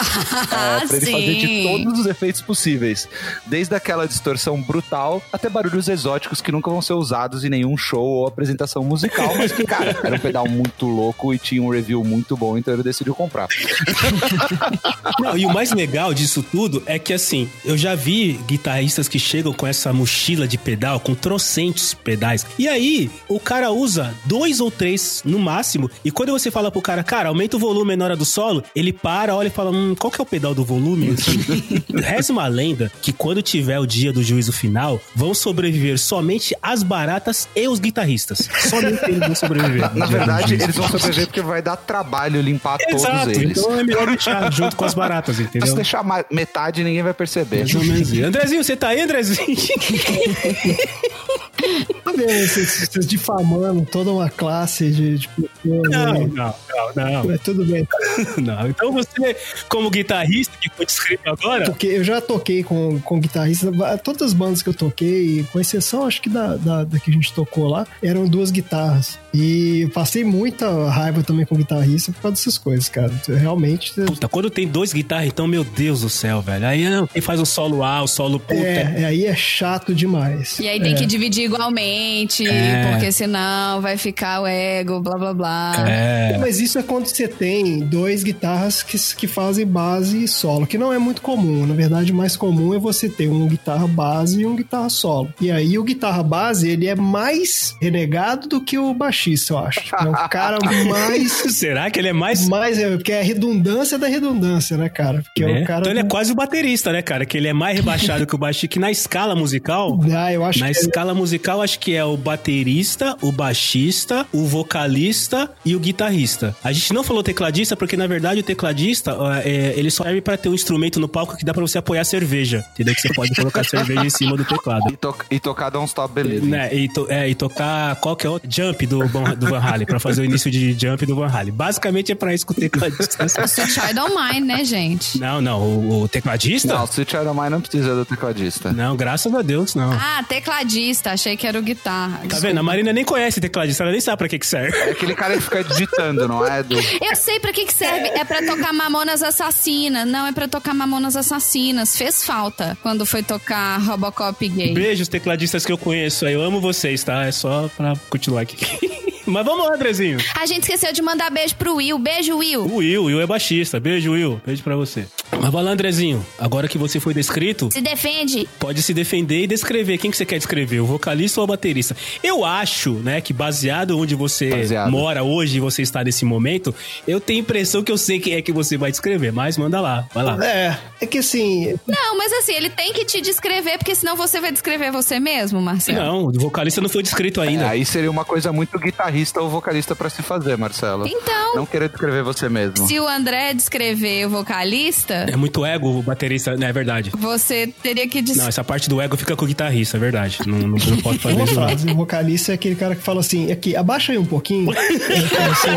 É, pra ele fazer de todos os efeitos possíveis. Desde aquela distorção brutal até barulhos exóticos que nunca vão ser usados em nenhum show ou apresentação musical, mas que, cara, *laughs* era um pedal muito louco e tinha um review muito bom, então ele decidiu comprar. *laughs* Não, e o mais legal disso tudo é que, assim, eu já vi guitarristas que chegam com essa mochila de pedal, com trocentos pedais. E aí, o cara usa dois ou três no máximo. E quando você fala pro cara, cara, aumenta o volume na hora do solo, ele para, olha e fala, hum, qual que é o pedal do volume? *laughs* Reza uma lenda que quando tiver o dia do juízo final, vão sobreviver somente as baratas e os guitarristas. Somente eles vão sobreviver. Na verdade, eles vão sobreviver porque vai dar trabalho limpar Exato, todos eles. então é melhor deixar junto com as baratas, Se entendeu? deixar ma- metade, ninguém vai perceber. Mais ou menos isso. Andrezinho, você tá aí, Andrezinho? *laughs* *laughs* Vocês, difamando toda uma classe de, de pessoas. Não, aí. não, não, não, Mas tudo bem. *laughs* não. Então você, como guitarrista que foi descrito agora, Porque eu já toquei com, com guitarrista, todas as bandas que eu toquei, com exceção acho que da, da, da que a gente tocou lá, eram duas guitarras. E passei muita raiva também com guitarrista por causa dessas coisas, cara. Realmente. puta, quando tem dois guitarras, então, meu Deus do céu, velho. Aí não, quem faz o solo A, o solo puta. É, é, aí é chato demais. E aí tem É. que dividir igualmente, É. porque senão vai ficar o ego, blá blá blá. É. Mas isso é quando você tem dois guitarras que, que fazem base e solo, que não é muito comum. Na verdade, o mais comum é você ter um guitarra base e um guitarra solo. E aí o guitarra base, ele é mais renegado do que o baixista, eu acho. É o cara *laughs* mais... Será que ele é mais. mais é, porque é a redundância da redundância, né, cara? Porque é, né? o cara... Então ele é quase o baterista, né, cara? Que ele é mais rebaixado que o baixista, que na escala musical. Ah, eu acho Na que é- escala musical, acho que é o baterista, o baixista, o vocalista e o guitarrista. A gente não falou tecladista porque, na verdade, o tecladista, é, ele só serve pra ter um instrumento no palco que dá pra você apoiar cerveja. Entendeu? Que você pode colocar cerveja em cima do teclado. E, to e tocar Don't Stop Believing. Né, e, to- é, e tocar qual que é o jump do, do Van Halen, pra fazer o início de jump do Van Halen. Basicamente é pra isso que o tecladista *laughs* serve. Sweet Child O' Mine, né, gente? Não, não, o, o tecladista? Não, Sweet Child O' Mine não precisa do tecladista. Não, graças a Deus, não. Ah, tecladista, achei que era o guitarra. Tá vendo? A Marina nem conhece tecladista, ela nem sabe pra que que serve. É aquele cara que fica digitando, não é? Do... Eu sei pra que que serve. É pra tocar Mamonas Assassinas. Não, é pra tocar Mamonas Assassinas. Fez falta quando foi tocar Robocop gay. Beijos, tecladistas que eu conheço aí. Eu amo vocês, tá? É só pra continuar aqui. *laughs* Mas vamos lá, Andrezinho. A gente esqueceu de mandar beijo pro Will. Beijo, Will. O Will, o Will é baixista. Beijo, Will. Beijo pra você. Mas vai lá, Andrezinho. Agora que você foi descrito, Se defende. pode se defender e descrever. Quem que você quer descrever? O vocalista ou o baterista? Eu acho, né, que baseado onde você Baseado. mora hoje e você está nesse momento, eu tenho a impressão que eu sei quem é que você vai descrever. Mas manda lá, vai lá. É, é que assim, Não, mas assim, ele tem que te descrever, porque senão você vai descrever você mesmo, Marcelo. Não, o vocalista não foi descrito ainda. Aí seria uma coisa muito guitarrista ou vocalista pra se fazer, Marcelo. Então, Não querer descrever você mesmo. se o André descrever o vocalista, É muito ego o baterista, não é verdade. você teria que des... Não, essa parte do ego fica com o guitarrista, é verdade. Não, não, não *laughs* pode fazer uma isso. frase, o vocalista é aquele cara que fala assim, aqui, abaixa aí um pouquinho. Assim,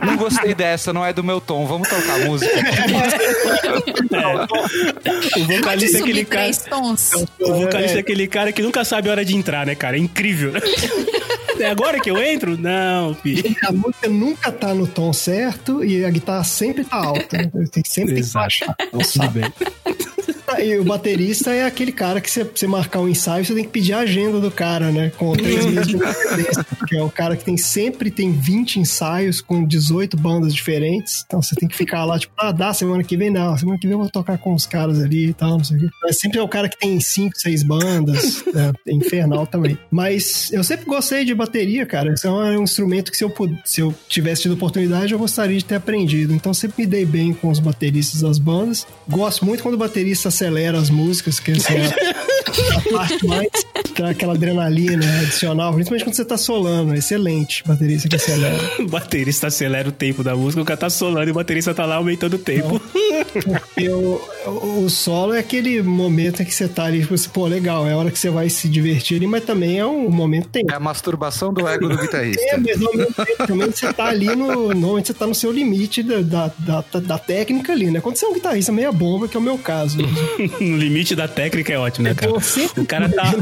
*laughs* Não gostei dessa, não é do meu tom. Vamos tocar música. *laughs* O Pode vocalista é aquele cara. três tons. O vocalista é aquele cara que nunca sabe a hora de entrar, né, cara? É incrível. É agora que eu entro? Não, filho. a música nunca tá no tom certo e a guitarra sempre tá alta. Tem, sempre que baixar. Tudo bem. *laughs* E o baterista é aquele cara que você, marcar um ensaio, você tem que pedir a agenda do cara, né? Com *laughs* três meses de. Que é o cara que tem sempre tem 20 ensaios com 18 bandas diferentes. Então você tem que ficar lá, tipo, ah, dá semana que vem, não. Semana que vem eu vou tocar com os caras ali e tal, não sei o quê. Mas sempre é o cara que tem 5, 6 bandas. *laughs* É, é infernal também. Mas eu sempre gostei de bateria, cara. Esse é um, é um instrumento que se eu, se eu tivesse tido oportunidade, eu gostaria de ter aprendido. Então sempre me dei bem com os bateristas das bandas. Gosto muito quando o baterista acelera as músicas, que assim, é, a *laughs* parte mais pra aquela adrenalina adicional, principalmente quando você tá solando. Excelente, baterista que acelera. O *laughs* baterista acelera o tempo da música, o cara tá solando e o baterista tá lá aumentando o tempo. Porque o, o, solo é aquele momento em que você tá ali, tipo assim, pô, legal, é a hora que você vai se divertir ali, mas também é um momento tenso. É a masturbação do ego do *laughs* guitarrista. É, mas ao mesmo tempo também você tá ali no. Normalmente você tá no seu limite da, da, da, da técnica ali, né? Quando você é um guitarrista meia bomba, que é o meu caso. *laughs* no limite da técnica é ótimo, né, cara? O cara tá.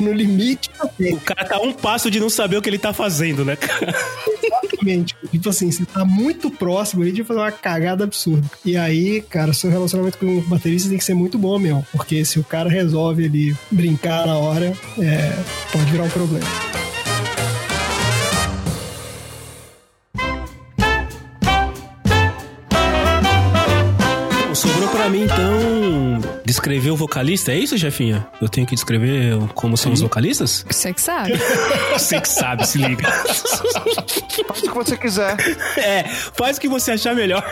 no, limite da O técnica. cara tá a um passo de não saber o que ele tá fazendo, né, cara? Exatamente. Tipo assim, você tá muito próximo ali de fazer uma cagada absurda. E aí, cara, seu relacionamento com o baterista tem que ser muito bom, meu. Porque se o cara resolve ali brincar na hora, é, pode virar um problema. Pra mim, então, descrever o vocalista. É isso, chefinha? Eu tenho que descrever como são os vocalistas? Você que sabe. *laughs* Você que sabe, se liga. Faz o que você quiser. *laughs* É, faz o que você achar melhor.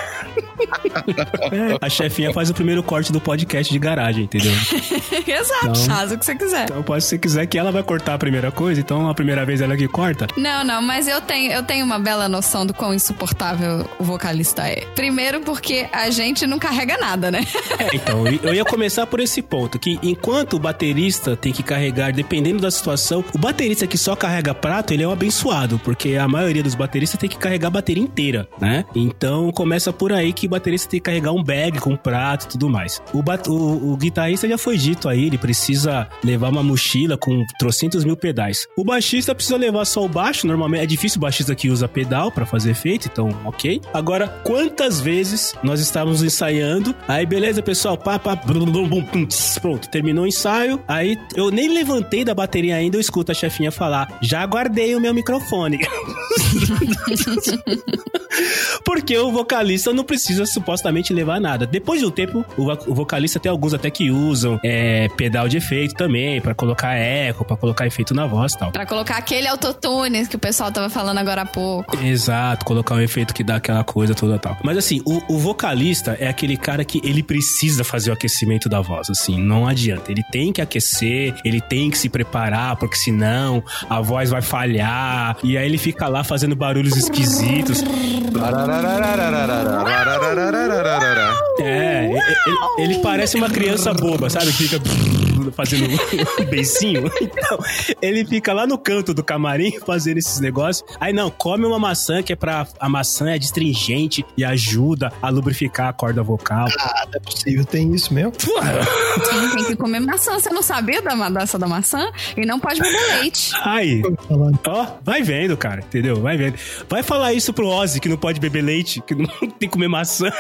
É, *laughs* a chefinha faz o primeiro corte do podcast de garagem, entendeu? Exato, Então- faz o que você quiser. Então pode, se você quiser, que ela vai cortar a primeira coisa, então a primeira vez ela que corta. Não, não, mas eu tenho, eu tenho uma bela noção do quão insuportável o vocalista é. Primeiro porque a gente não carrega nada, né? É, então, eu ia começar por esse ponto, que enquanto o baterista tem que carregar, dependendo da situação, o baterista que só carrega prato, ele é um abençoado, porque a maioria dos bateristas tem que carregar a bateria inteira, né? Então começa por aí que o baterista tem que carregar um bag com prato e tudo mais. O, o, o guitarrista já foi dito aí, ele precisa levar uma mochila com trocentos mil pedais. O baixista precisa levar só o baixo, normalmente é difícil o baixista que usa pedal pra fazer efeito, então ok. Agora, quantas vezes nós estávamos ensaiando, aí beleza pessoal, pá, pá, blum, blum, blum, pum, tss, pronto, terminou o ensaio, aí eu nem levantei da bateria ainda, eu escuto a chefinha falar, já guardei o meu microfone. *laughs* Porque o vocalista não precisa supostamente levar nada. Depois de um tempo, o, vo- o vocalista tem alguns até que usam é, pedal de efeito também, pra colocar eco, pra colocar efeito na voz e tal. Pra colocar aquele autotune que o pessoal tava falando agora há pouco. Exato, colocar um efeito que dá aquela coisa toda tal. Mas assim, o, o vocalista é aquele cara que ele precisa fazer o aquecimento da voz, assim, não adianta. Ele tem que aquecer, ele tem que se preparar, porque senão a voz vai falhar. E aí ele fica lá fazendo barulhos esquisitos. É, ele, ele parece uma criança boba, sabe? Que fica *laughs* fazendo um *laughs* beicinho. Então, ele fica lá no canto do camarim fazendo esses negócios. Aí não, come uma maçã que é pra. A maçã é distringente e ajuda a lubrificar a corda vocal. Ah, não é possível, tem isso mesmo. Sim, tem que comer maçã. Você não sabia da dessa da maçã? E não pode beber leite. Aí, ó, vai vendo, cara, entendeu? Vai vendo. Vai falar isso pro Ozzy que não pode beber leite, que não *laughs* tem que comer maçã.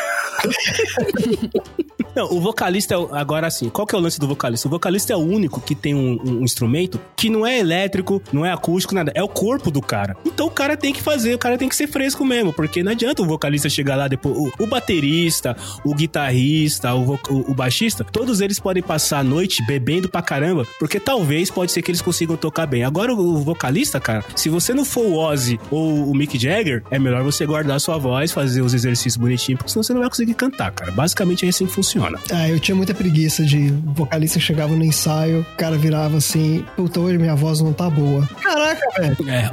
Não, o vocalista, é agora assim, qual que é o lance do vocalista? O vocalista é o único que tem um, um instrumento que não é elétrico, não é acústico, nada. É o corpo do cara. Então o cara tem que fazer, o cara tem que ser fresco mesmo, porque não adianta o vocalista chegar lá depois. O, o baterista, o guitarrista, o, o, o baixista, todos eles podem passar a noite bebendo pra caramba, porque talvez pode ser que eles consigam tocar bem. Agora o, o vocalista, cara, se você não for o Ozzy ou o Mick Jagger, é melhor você guardar a sua voz, fazer os exercícios bonitinhos, porque senão você não vai conseguir cantar, cara. Basicamente é assim que funciona. Ah, eu tinha muita preguiça de vocalista chegava no ensaio, o cara virava assim, puta, hoje minha voz não tá boa. Caraca, velho. É.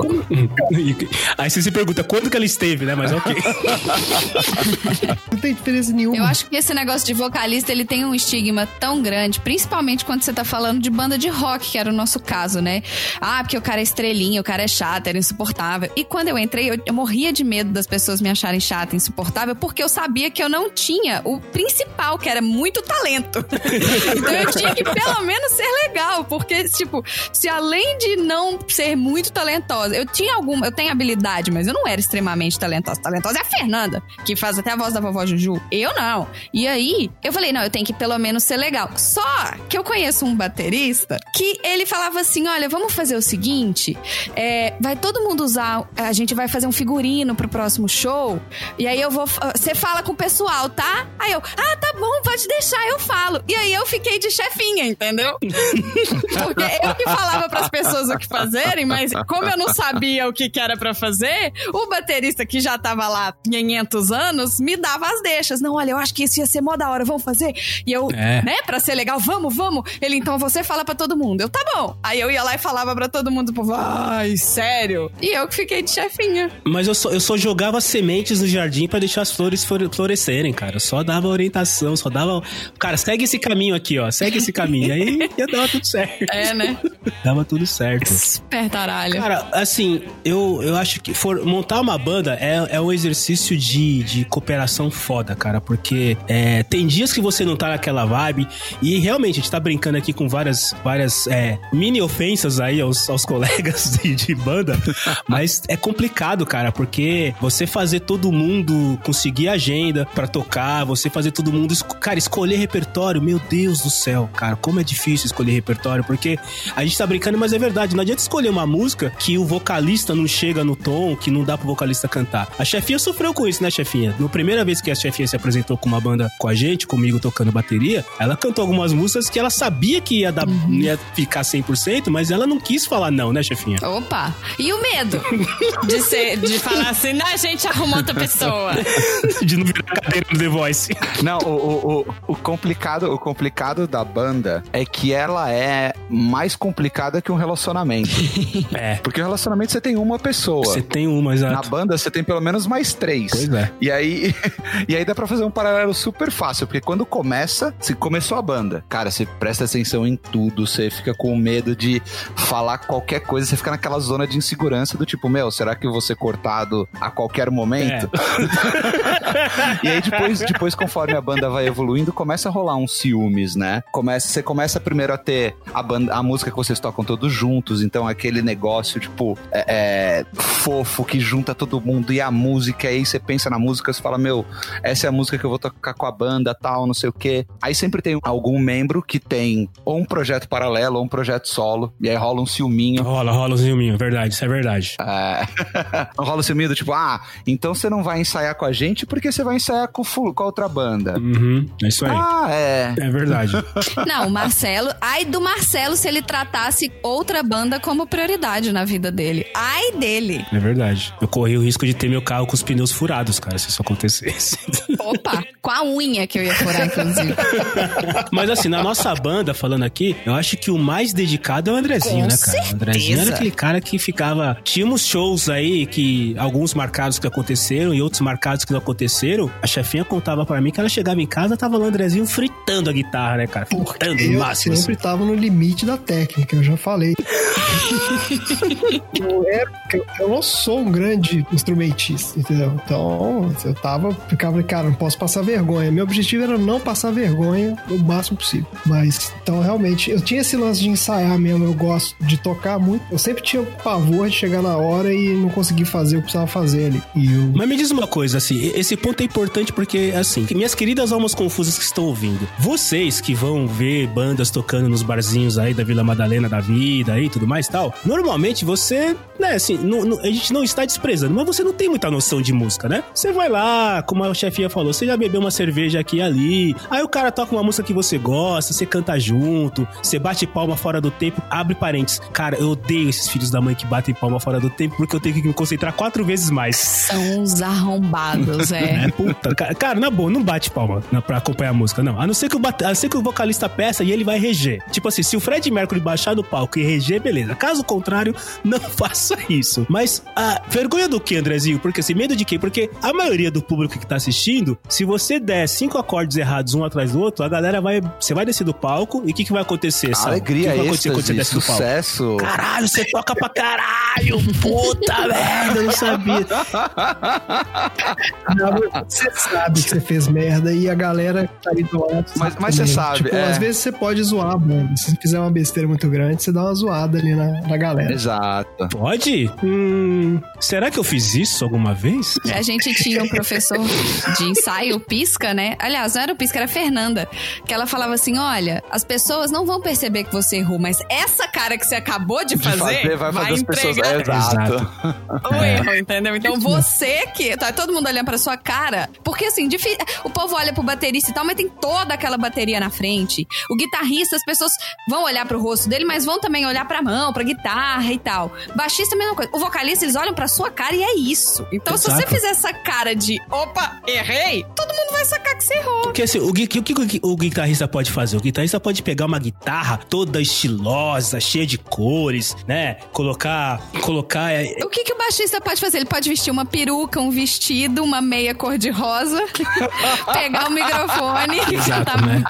*laughs* Aí você se pergunta quando que ela esteve, né? Mas ok. *laughs* Não tem diferença nenhuma. Eu acho que esse negócio de vocalista, ele tem um estigma tão grande, principalmente quando você tá falando de banda de rock, que era o nosso caso, né? Ah, porque o cara é estrelinha, o cara é chato, era insuportável. E quando eu entrei, eu, eu morria de medo das pessoas me acharem chata, insuportável, porque eu sabia que eu não tinha o principal, que era muito talento. *laughs* então eu tinha que pelo menos ser legal, porque, tipo, se além de não ser muito talentosa, eu tinha alguma, eu tenho habilidade, mas eu não era extremamente talentosa. Talentosa é a Fernanda, que faz até a voz da vovó Juju. Eu não. E aí, eu falei, não, eu tenho que pelo menos ser legal. Só que eu conheço um baterista que ele falava assim: olha, vamos fazer o seguinte: é, vai todo mundo usar, a gente vai fazer um figurino pro próximo show, e aí eu vou. Você fala com o pessoal, tá? Aí eu, ah, tá bom, pode deixar, eu falo. E aí eu fiquei de chefinha, entendeu? *laughs* Porque eu que falava pras pessoas o que fazerem, mas como eu não sabia o que, que era pra fazer, o baterista que já tava lá 500 anos me dava as deixas. Não, olha, eu acho que isso ia ser mó da hora, vamos fazer? E eu, É. né, pra ser legal, vamos, vamos. Ele, então você fala pra todo mundo. Eu, tá bom. Aí eu ia lá e falava pra todo mundo, tipo, ai, sério? E eu que fiquei de chefinha. Mas eu só, eu só jogava sementes no jardim pra deixar as flores flore- florescerem, cara. Eu só dava orientação, só dava. Cara, segue esse caminho aqui, ó. Segue esse caminho. Aí ia dava tudo certo. É, né? Dava tudo certo. Espertaralho. Cara, assim, eu, eu acho que for, montar uma banda é, é um exercício de, de cooperação foda, cara, porque é, tem dias que você não tá naquela vibe e realmente a gente tá brincando aqui com várias, várias é, mini ofensas aí aos, aos colegas *laughs* de, de banda, mas é complicado, cara, porque você fazer todo mundo conseguir agenda pra tocar, você fazer todo mundo, cara, escolher repertório, meu Deus do céu, cara, como é difícil escolher repertório, porque a gente tá brincando, mas é verdade, não adianta escolher uma música que o vocalista não chega no tom, que não dá pro vocalista cantar. A chefinha sofreu com isso, né, chefinha? Na primeira vez que a chefinha se apresentou com uma banda com a gente, comigo tocando bateria, ela cantou algumas músicas que ela sabia que ia, dar, ia ficar 100%, mas ela não quis falar não, né, chefinha? Opa! E o medo *laughs* de ser, de falar assim, não, a gente arrumou outra pessoa. De não virar cadeira no The Voice. Não, o, o, o, o complicado, o complicado da banda é que ela é mais complicada que um relacionamento. *laughs* É. Porque o relacionamento você tem uma pessoa. Você tem uma, Na exato. banda você tem pelo menos mais três. Pois é. E aí, *laughs* e aí dá pra fazer um paralelo super fácil, porque quando começa, se começou a banda, cara, você presta atenção em tudo, você fica com medo de falar qualquer coisa, você fica naquela zona de insegurança do tipo, meu, será que eu vou ser cortado a qualquer momento? *laughs* E aí depois, depois, conforme a banda vai evoluindo, começa a rolar uns ciúmes, né? Começa, você começa primeiro a ter a, banda, a música que vocês tocam todos juntos, então aquele negócio, tipo, é, é, fofo que junta todo mundo e a música, aí você pensa na música, você fala, meu, essa é a música que eu vou tocar com a banda, tal, não sei o quê. Aí sempre tem algum membro que tem ou um projeto paralelo ou um projeto solo, e aí rola um ciúminho. Rola, rola um ciúminho, verdade, isso é verdade. É. não *laughs* rola o ciúminho do tipo, ah, então você não vai ensaiar com a gente porque você vai ensaiar com, com a outra banda. Uhum, é isso aí. Ah, é. É verdade. Não, o Marcelo. Ai do Marcelo se ele tratasse outra banda como prioridade na vida dele. Ai dele. É verdade. Eu corri o risco de ter meu carro com os pneus furados, cara, se isso acontecesse. Opa, com a unha que eu ia furar, inclusive. *laughs* Mas assim, na nossa banda, falando aqui, eu acho que o mais dedicado é o Andrezinho, Com né, cara? O Andrezinho era certeza. aquele cara que ficava. Tínhamos shows aí que alguns marcados que aconteceram e outros marcados que não aconteceram. A chefinha contava pra mim que ela chegava em casa, tava lá o Andrezinho fritando a guitarra, né, cara? Fritando Eu máximo. assim. sempre tava no limite da técnica, eu já falei. *laughs* eu, era- eu não sou um grande instrumentista, entendeu? Então, eu tava, ficava, cara, não posso passar vergonha. Meu objetivo era não passar vergonha o máximo possível. Mas, então, realmente, eu tinha esse lance de ensaiar mesmo, eu gosto de tocar muito. Eu sempre tinha pavor de chegar na hora e não conseguir fazer o que precisava fazer ali. E eu Mas me diz uma coisa, assim, esse ponto é importante porque, assim, minhas queridas almas confusas que estão ouvindo, vocês que vão ver bandas tocando nos barzinhos aí da Vila Madalena da vida e tudo mais e tal, normalmente você, né, assim, não- não- a gente não está desprezando, mas você não tem muita noção de música, né? Você vai lá, como a chefinha falou, você já bebeu uma cerveja aqui e ali, aí o cara toca uma música que você gosta, você canta junto, você bate palma fora do tempo, abre parênteses. Cara, eu odeio esses filhos da mãe que batem palma fora do tempo porque eu tenho que me concentrar quatro vezes mais. São os arrombados, é. *laughs* É, puta. Cara, na boa, não bate palma pra acompanhar a música, não. A não ser que o, a não ser que o vocalista peça e ele vai reger. Tipo assim, se o Fred Mercury baixar no palco e reger, beleza. Caso contrário, *laughs* não faça isso. Mas a vergonha do que, Andrezinho? Porque assim, medo de quê? Porque a maioria do público que tá assistindo, se você der cinco acordes errados um atrás do outro, a galera vai. Você vai descer do palco e o que, que vai acontecer? Alegria, o que, que vai acontecer quando você desce do palco? sucesso. Caralho, você toca pra caralho! *laughs* Puta merda, eu não sabia. Não, Você sabe que você fez merda e a galera tá ali do lado. Mas- mas você sabe, Tipo, é. às vezes você pode zoar, mano. Se você fizer uma besteira muito grande, você dá uma zoada ali na, na galera. Exato. Pode? Hum, será que eu fiz isso alguma vez? A gente tinha um professor de ensaio, Pisca, né? Aliás, não era o Pisca, era a Fernanda. Que ela falava assim: olha, as pessoas não vão perceber que você errou, mas essa cara que você acabou de De fazer, fazer, vai fazer as pessoas. entregar É, exato. o erro, entendeu? Então você que. Tá todo mundo olhando pra sua cara. Porque assim, o povo olha pro baterista e tal, mas tem toda aquela bateria na frente. O guitarrista, as pessoas vão olhar pro rosto dele, mas vão também olhar pra mão, pra guitarra e tal. Baixista, a mesma coisa. O vocalista, eles olham pra sua cara e é isso. Então, se você Exato. fizer essa cara de opa, errei, todo mundo vai sacar que você errou. Porque assim, o, o que o, o guitarrista pode fazer? O guitarrista pode pegar uma guitarra toda estilosa, cheia de cores, né? Colocar. Colocar. é, O que, que o baixista pode fazer? Ele pode vestir uma peruca, um vestido, uma meia cor-de-rosa, *laughs* pegar o microfone e Exato, cantar né?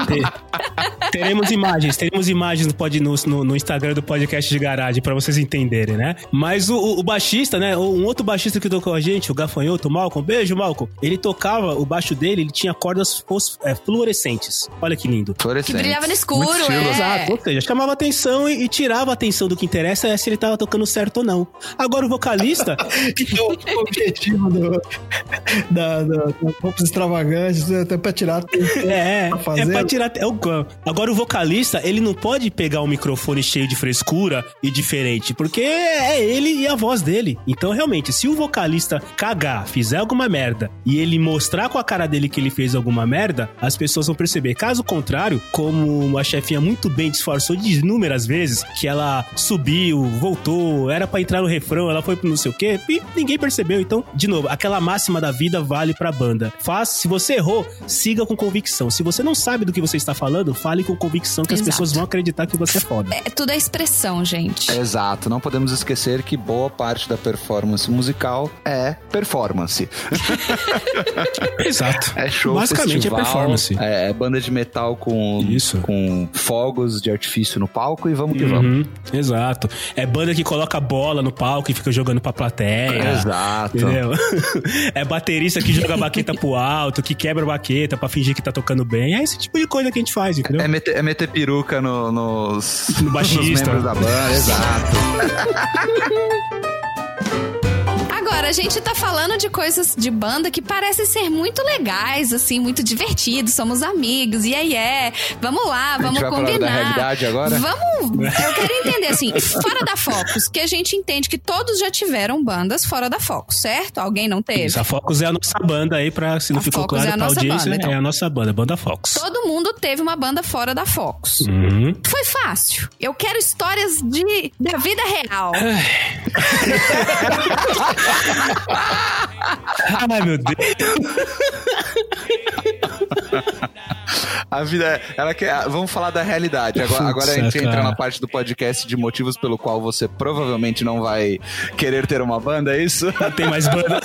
Te- teremos imagens, teremos imagens no, pod, no, Instagram do podcast de garagem pra vocês entenderem, né? Mas o, o- baixista, né? Um outro baixista que tocou com a gente, o Gafanhoto, o Malcolm, beijo, Malcolm. Ele tocava, o baixo dele, ele tinha cordas é, fluorescentes. Olha que lindo. Que Fluorescente. brilhava no escuro, é. Exato, ou seja, chamava atenção e, e tirava a atenção do que interessa é se ele tava tocando certo ou não. Agora o vocalista, *laughs* Então, o objetivo do, da, da, das roupas extravagantes, né, até pra tirar. *laughs* É, é pra tirar. É o, agora o vocalista, ele não pode pegar um microfone cheio de frescura e diferente, porque é ele e a voz dele. Então, realmente, se o vocalista cagar, fizer alguma merda e ele mostrar com a cara dele que ele fez alguma merda, as pessoas vão perceber. Caso contrário, como a chefinha muito bem disfarçou de inúmeras vezes, que ela subiu, voltou, era pra entrar no refrão, ela foi pro não sei o quê, e ninguém percebeu. Então, de novo, aquela máxima da vida vale pra banda. Faz, se você errou, siga com convicção. Se você não sabe do que você está falando, fale com convicção que as Exato. pessoas vão acreditar que você é foda. É tudo é expressão, gente. Exato, não podemos esquecer que boa parte da performance musical é performance. *laughs* Exato. É show, Basicamente festival, é performance. É, é banda de metal com, Isso. com fogos de artifício no palco e vamos que vamos. Uhum, exato. É banda que coloca bola no palco e fica jogando pra plateia. Exato. Entendeu? *laughs* É baterista que joga a baqueta pro alto, que quebra a baqueta pra fingir que tá tocando bem. É esse tipo de coisa que a gente faz, entendeu? É meter, é meter peruca no- nos, No baixista. nos membros da banda, exato. *laughs* Agora, a gente tá falando de coisas de banda que parecem ser muito legais, assim, muito divertidos, somos amigos, e aí é. Vamos lá, vamos vai falar da combinar. realidade agora? Vamos. Eu quero entender, assim, fora da Focus, que a gente entende que todos já tiveram bandas fora da Focus, certo? Alguém não teve? Isso, a Focus é a nossa banda aí, pra, se não A ficou Focus claro é a pra nossa audiência, banda, então. é a nossa banda, Banda Focus. Todo mundo teve uma banda fora da Focus. Uhum. Foi fácil. Eu quero histórias de da vida real. *laughs* Ai, meu Deus. A vida é. Ela quer, vamos falar da realidade. Agora, Putz, agora a gente entra cara. na parte do podcast de motivos pelo qual você provavelmente não vai querer ter uma banda, é isso? Não tem mais banda.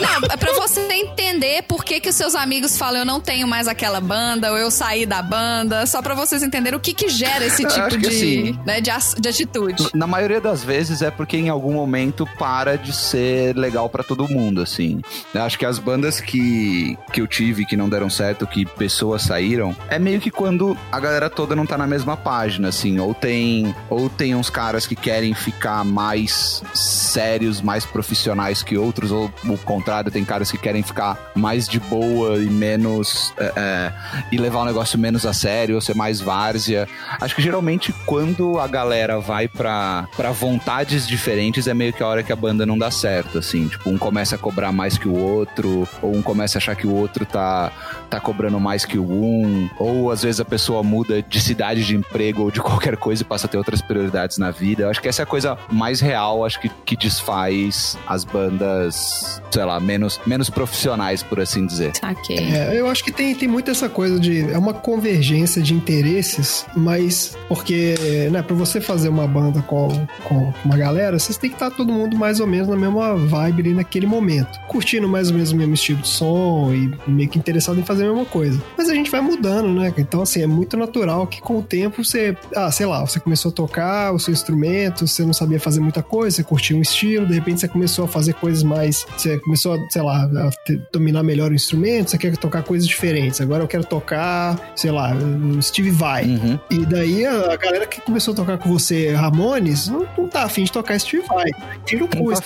Não, é pra você entender por que, que os seus amigos falam eu não tenho mais aquela banda, ou eu saí da banda, só pra vocês entenderem o que que gera esse *laughs* tipo de, assim- né, de, de atitude. Na maioria das vezes é porque em algum momento para de ser legal pra todo mundo, assim. Eu acho que as bandas que, que eu tive que não deram certo, que pessoas saíram, é meio que quando a galera toda não tá na mesma página, assim. Ou tem, ou tem uns caras que querem ficar mais sérios, mais profissionais que outros, ou o contrário, tem caras que querem ficar mais de boa e menos. é, é, e levar o negócio menos a sério, ou ser mais várzea. Acho que geralmente quando a galera vai pra, pra vontades diferentes é meio que a hora que a banda não dá certo, assim. Tipo, um começa a cobrar mais que o outro, ou um começa a achar que o outro tá, tá cobrando mais que o um, ou às vezes a pessoa muda de cidade de emprego ou de *laughs* qualquer coisa e passa a ter outras prioridades na vida. Eu acho que essa é a coisa mais real, acho que, que desfaz as bandas, sei lá, menos, menos profissionais, por assim dizer. Saquei. É, eu acho que tem, tem muito essa coisa de. É uma convergência de interesses, mas. Porque, né, pra você fazer uma banda com, com uma galera, vocês têm que estar todo mundo mais ou menos na mesma vibe ali naquele momento. Curtindo mais ou menos o mesmo estilo de som e meio que interessado em fazer a mesma coisa. Mas a gente vai mudando, né? Então, assim, é muito natural que com o tempo você. Ah, sei lá, você começou a tocar o seu instrumento, você não sabia fazer muita coisa, você curtia um estilo, de repente você começou a fazer coisas mais. Você começou a, sei lá, a dominar melhor o instrumento, você quer tocar coisas diferentes. Agora eu quero tocar, sei lá, Steve Vai. Uhum. E daí a, galera que começou a tocar com você, Ramones, não, não tá afim de tocar Steve Vai. Tira o cu. tá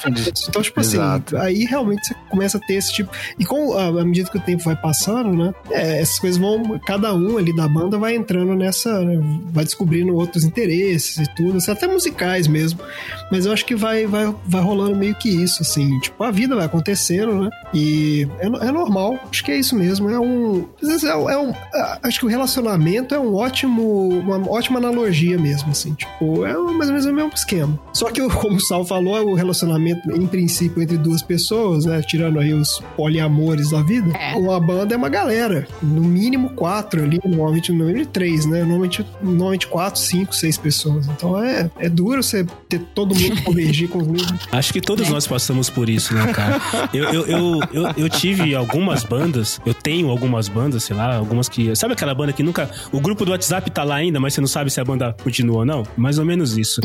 Então, tipo Exato. assim, aí realmente você começa a ter esse tipo. E com a, à medida que o tempo vai passando, né? é, essas coisas vão cada um ali da banda vai entrando nessa, né, vai descobrindo outros interesses e tudo, assim, até musicais mesmo. Mas eu acho que vai, vai, vai rolando meio que isso, assim, tipo, a vida vai acontecendo, né? E é, é normal, acho que é isso mesmo. É um, é, um- é um. é- Acho que o relacionamento é um ótimo, uma ótima analogia mesmo, assim, tipo, é mais ou menos o mesmo esquema. Só que, *laughs* como o Sal falou, o relacionamento, em princípio, entre duas pessoas, né? Tirando aí os poliamores da vida, É. uma banda é uma galera. No mínimo quatro ali, normalmente no mínimo três, né? Normalmente, normalmente quatro, cinco, seis pessoas. Então é, é duro você ter todo mundo convergir com os mesmos. *laughs* Acho que todos nós passamos por isso, né, cara? Eu, eu, eu, eu, eu tive algumas bandas, eu tenho algumas bandas, sei lá, algumas que. Sabe aquela banda que nunca. O grupo do WhatsApp tá lá ainda, mas você não sabe se a banda continua ou não? Mais ou menos isso.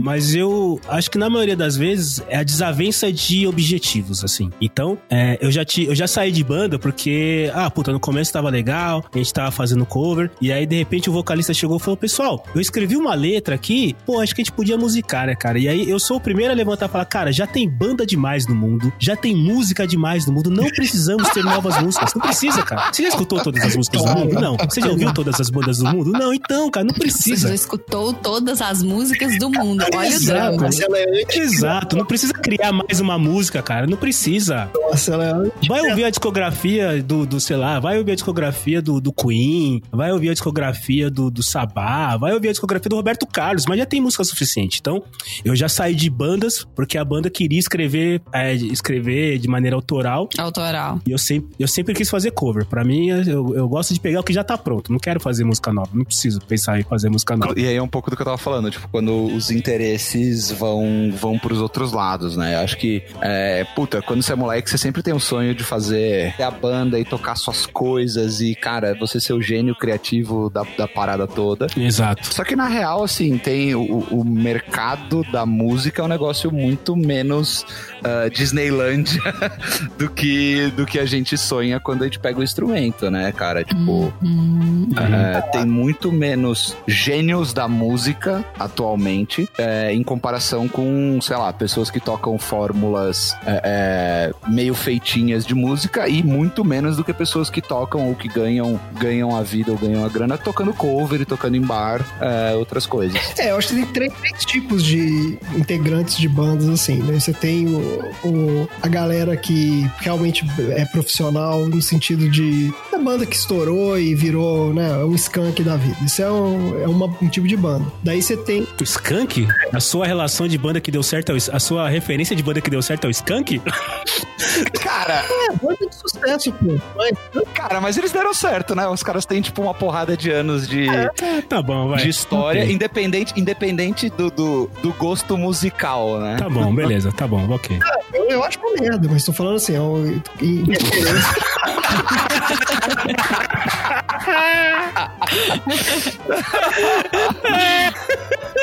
Mas eu acho que na maioria das vezes é a desavença de objetivos, assim. Então, é, eu, já ti, eu já saí de banda porque, ah, puta, no começo tava legal, a gente tava fazendo cover, e aí de repente o vocalista chegou e falou: Pessoal, eu escrevi uma letra aqui, pô, acho que a gente podia musicar, né, cara? E aí eu sou o primeiro a levantar e falar: Cara, já tem banda demais no mundo, já tem música demais no mundo, não precisamos ter novas músicas. Não precisa, cara. Você já escutou todas as músicas do mundo? Não. Você já ouviu todas as bandas do mundo? Não, então, cara, não Você precisa. já escutou todas as músicas do mundo. Olha o Exato. drama. Mas ela é Exato, não precisa criar mais uma música, cara. Não precisa. nossa, ela é antes. Vai ouvir a discografia do, do sei lá, vai ouvir a discografia do, do Queen, vai ouvir a discografia do, do Sabá, vai ouvir a discografia do Roberto Carlos, mas já tem música suficiente. Então, eu já saí de bandas porque a banda queria escrever, é, escrever de maneira autoral. Autoral. E eu sempre, eu sempre quis fazer cover. Pra mim, eu, eu gosto de pegar o que já tá pronto. Não quero fazer música nova. Não preciso pensar em fazer música nova. E aí é um pouco do que eu tava falando, tipo, quando os interesses vão, vão pros outros lados, né? Acho que, é, puta, quando você é moleque, você sempre tem um sonho de fazer a banda e tocar suas coisas e, cara, você ser o gênio criativo da, da parada toda. Exato. Só que na real, assim, tem o, o mercado da música é um negócio muito menos Disneylandia *laughs* do que, do que a gente sonha quando a gente pega o instrumento, né, cara? Tipo, Hum, é, tem muito menos gênios da música atualmente é, em comparação com, sei lá, pessoas que tocam fórmulas é, meio feitinhas de música e muito menos do que pessoas que tocam ou que ganham, ganham a vida ou ganham a grana tocando cover e tocando em bar, é, outras coisas. É, eu acho que tem três, três tipos de integrantes de bandas, assim, né? Você tem o, o- a galera que realmente é profissional no sentido de a banda que estourou e virou, né, um skunk da vida. Isso é um, é uma- um tipo de banda. Daí você tem O Skank? A sua relação de banda que deu certo, é a sua referência de banda que deu certo é o Skank? Cara, *laughs* é, banda de sucesso, pô. Mas, cara, mas eles deram certo, né? Os caras têm, tipo, uma porrada de anos de. É, tá bom, vai. De história, Ok. independente, independente do, do, do gosto musical, né? Tá bom, beleza, tá bom, ok. *laughs* eu, eu acho uma merda, mas tô falando assim, é um. *laughs*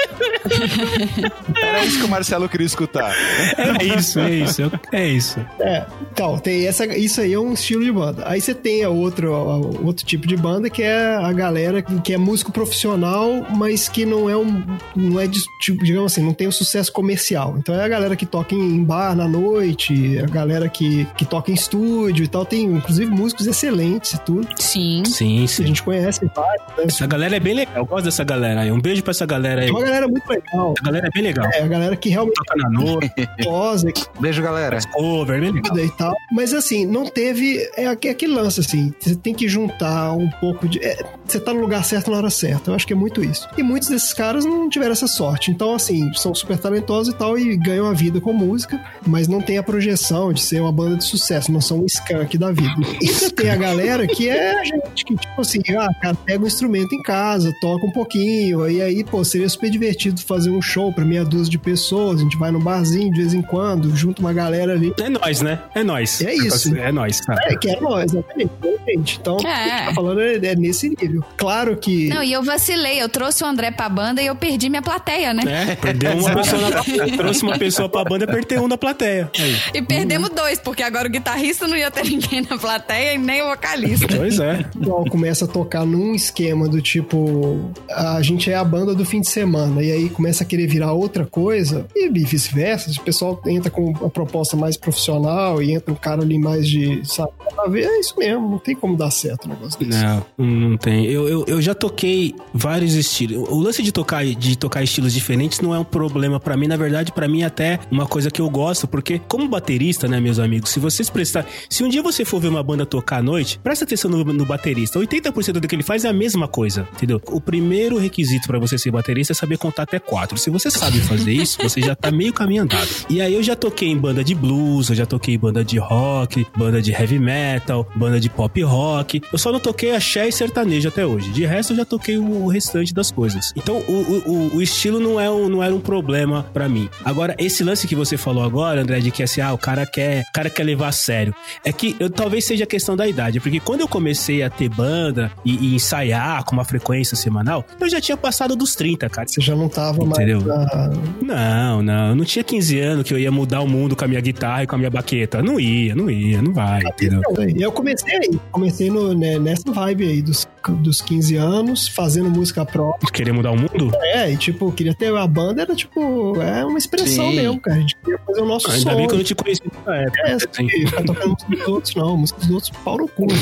*laughs* Era isso que o Marcelo queria escutar. É isso, é isso, é isso. É, então, tem essa, isso aí é um estilo de banda. Aí você tem a outro, a- outro tipo de banda que é a galera que é músico profissional, mas que não é um. Não é, de- tipo, digamos assim, não tem um sucesso comercial. Então é a galera que toca em bar na noite, a galera que, que toca em estúdio e tal. Tem, inclusive, músicos excelentes e tudo. sim. Sim, Que a sim. gente conhece vários, né? Essa galera é bem legal, eu gosto dessa galera aí. Um beijo pra essa galera aí. É uma galera muito legal. Essa galera é bem legal. É, a galera que realmente Toca na noite, *laughs* *laughs* Beijo, galera. cover, bem legal. e tal. Mas assim, não teve. É é aquele lance, assim. Você tem que juntar um pouco de. é, você tá no lugar certo na hora certa. Eu acho que é muito isso. E muitos desses caras não tiveram essa sorte. Então, assim, são super talentosos e tal, e ganham a vida com música, mas não tem a projeção de ser uma banda de sucesso, não são um skunk da vida. E você tem a galera que é a gente que, tipo assim, ah, cara, pega um instrumento em casa, toca um pouquinho, e aí, pô, seria super divertido fazer um show pra meia dúzia de pessoas, a gente vai no barzinho de vez em quando, junta uma galera ali. É nóis, né? É nóis. É isso. É nóis, cara. É, que é nós, exatamente. Então, o que a É. gente tá falando é, é nesse nível. Claro que. Não, e eu vacilei. Eu trouxe o André pra banda e eu perdi minha plateia, né? É, perdeu uma *laughs* pessoa na plateia. Trouxe uma pessoa pra banda, perdeu um da plateia. Aí. E perdemos dois, porque agora o guitarrista não ia ter *laughs* ninguém na plateia e nem o vocalista. Pois é. o pessoal começa a tocar num esquema do tipo a gente é a banda do fim de semana e aí começa a querer virar outra coisa, e vice-versa, o pessoal entra com uma proposta mais profissional e entra um cara ali mais de, sabe, é isso mesmo, não tem como dar certo um negócio desse. Não, não tem. Eu, eu, eu já toquei vários estilos. O lance de tocar, de tocar estilos diferentes não é um problema pra mim. Na verdade, pra mim é até uma coisa que eu gosto, porque como baterista, né, meus amigos, se vocês prestar... Se um dia você for ver uma banda tocar à noite, presta atenção no, no baterista. 80% do que ele faz é a mesma coisa, entendeu? O primeiro requisito pra você ser baterista é saber contar até quatro. Se você sabe fazer isso, você já tá meio caminho andado. E aí eu já toquei em banda de blues, eu já toquei em banda de rock, banda de heavy metal, banda de pop rock. Eu só não toquei axé e sertanejo até hoje. De resto, eu já toquei o restante das coisas. Então, o, o, o- estilo não, é um, não era um problema pra mim. Agora, esse lance que você falou agora, André, de que assim, ah, o cara quer, o cara quer levar a sério. É que eu, talvez seja questão da idade, porque quando eu comecei a ter banda e, e ensaiar com uma frequência semanal, eu já tinha passado dos 30, cara. Você já não tava mais Entendeu? na- Não, não, eu não tinha 15 anos que eu ia mudar o mundo com a minha guitarra e com a minha baqueta. Não ia, não ia, não vai, entendeu? E eu comecei aí, comecei no, né, nessa vibe aí dos, dos 15 anos, fazendo música própria. Querer mudar o mundo? É, e tipo, queria ter a banda, era tipo, é uma expressão Sim. mesmo, cara. A gente queria fazer o nosso Ainda som. bem que eu não te conheci nessa época. É, assim. assim, ficar tocando música dos outros, não. Música dos outros, pau no cu. *laughs*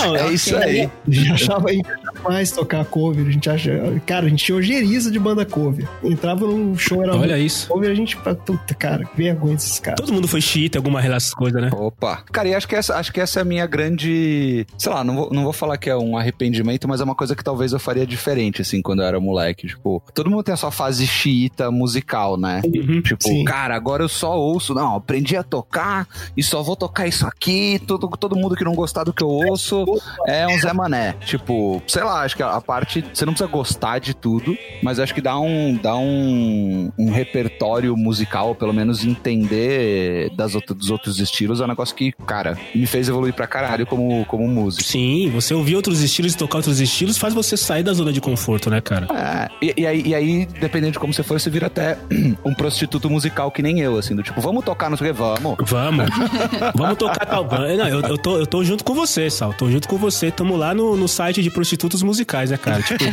Não, É isso aí. A gente achava aí mais tocar cover. A gente acha. Cara, a gente tinha ojeriza de banda cover. Entrava num show, era Olha isso. cover, a gente. Puta, cara, que vergonha desses caras. Todo mundo foi xiita, alguma relação coisa, né? Opa. Cara, e acho que, essa, acho que essa é a minha grande. Sei lá, não vou, não vou falar que é um arrependimento, mas é uma coisa que talvez eu faria diferente, assim, quando eu era moleque. Tipo, todo mundo tem a sua fase xiita musical, né? Uhum. Tipo, Sim. cara, agora eu só ouço. Não, aprendi a tocar e só vou tocar isso aqui. Todo, todo mundo que não gostar do que eu ouço é um Zé Mané. Tipo, sei lá, acho que a parte. Você não precisa gostar de tudo, mas acho que dá um, dá um, um repertório musical, ou pelo menos entender das outra- dos outros estilos, é um negócio que, cara, me fez evoluir pra caralho como, como músico. Sim, você ouvir outros estilos e tocar outros estilos faz você sair da zona de conforto, né, cara? É, e, e aí, e aí, dependendo de como você for, você vira até *clears throat* um prostituto musical que nem eu, assim, do tipo, vamos tocar no que vamos. Vamos. *laughs* Vamos tocar tal banda. Não, eu, eu, tô, eu tô junto com você, Sal. Tô junto com você. Tamo lá no, no site de prostitutos musicais, né, cara? Tipo,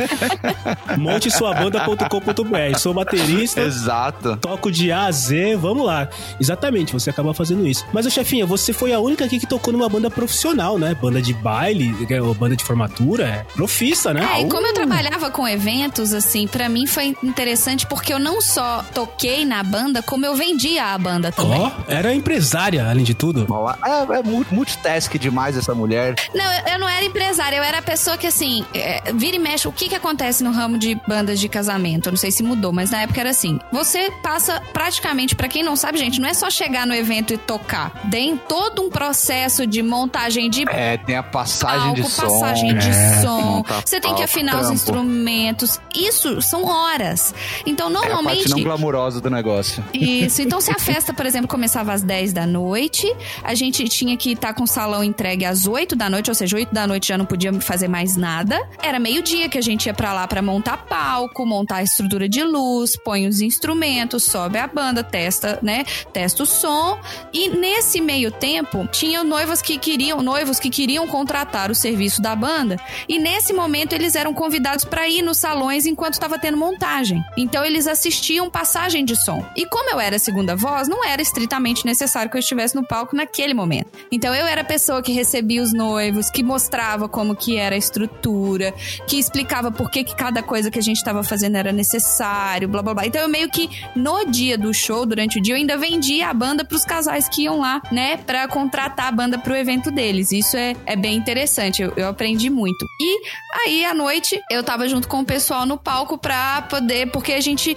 *laughs* montesuabanda.com.br. Sou baterista. Exato. Toco de A a Z, vamos lá. Exatamente, você acaba fazendo isso. Mas, chefinha, você foi a única aqui que tocou numa banda profissional, né? Banda de baile, é, ou banda de formatura, é profissa, né? É, e como eu trabalhava com eventos, assim, pra mim foi interessante porque eu não só toquei na banda, como eu vendia a banda também. Ó, era empresária, além de tudo. É, é mu- multitask demais essa mulher. Não, eu, não era empresária, eu era a pessoa que, assim, é, vira e mexe. O que que acontece no ramo de bandas de casamento? Eu não sei se mudou, mas na época era assim. Você passa praticamente, pra quem não sabe, gente, não é só chegar no evento e tocar. Tem todo um processo de montagem de É, tem a passagem de palco, som. passagem de é, som. Você tem que afinar os instrumentos. Isso são horas. Então, É a parte normalmente. não glamurosa do negócio. Isso. Então, se a festa, por exemplo, começava às 10 da noite, a gente tinha que estar com o salão entregue às 8 da noite, ou seja, 8 da noite já não podia fazer mais nada. Era meio-dia que a gente ia pra lá pra montar palco, montar a estrutura de luz, põe os instrumentos, sobe a banda, testa, né? Testa o som. E nesse meio tempo, tinha noivos que queriam, noivos que queriam contratar o serviço da banda, e nesse momento eles eram convidados pra ir nos salões enquanto estava tendo montagem. Então eles assistiam passagem de som. E como eu era segunda voz, não era estritamente necessário que eu estivesse no palco naquele momento. Então eu era a pessoa que recebia os noivos, que mostrava como que era a estrutura, que explicava por que, que cada coisa que a gente estava fazendo era necessário, blá blá blá. Então eu meio que no dia do show, durante o dia, eu ainda vendia a banda pros casais que iam lá, né, Pra contratar a banda pro evento deles. Isso é, é bem interessante, eu, eu aprendi muito. E aí à noite eu tava junto com o pessoal no palco pra poder, porque a gente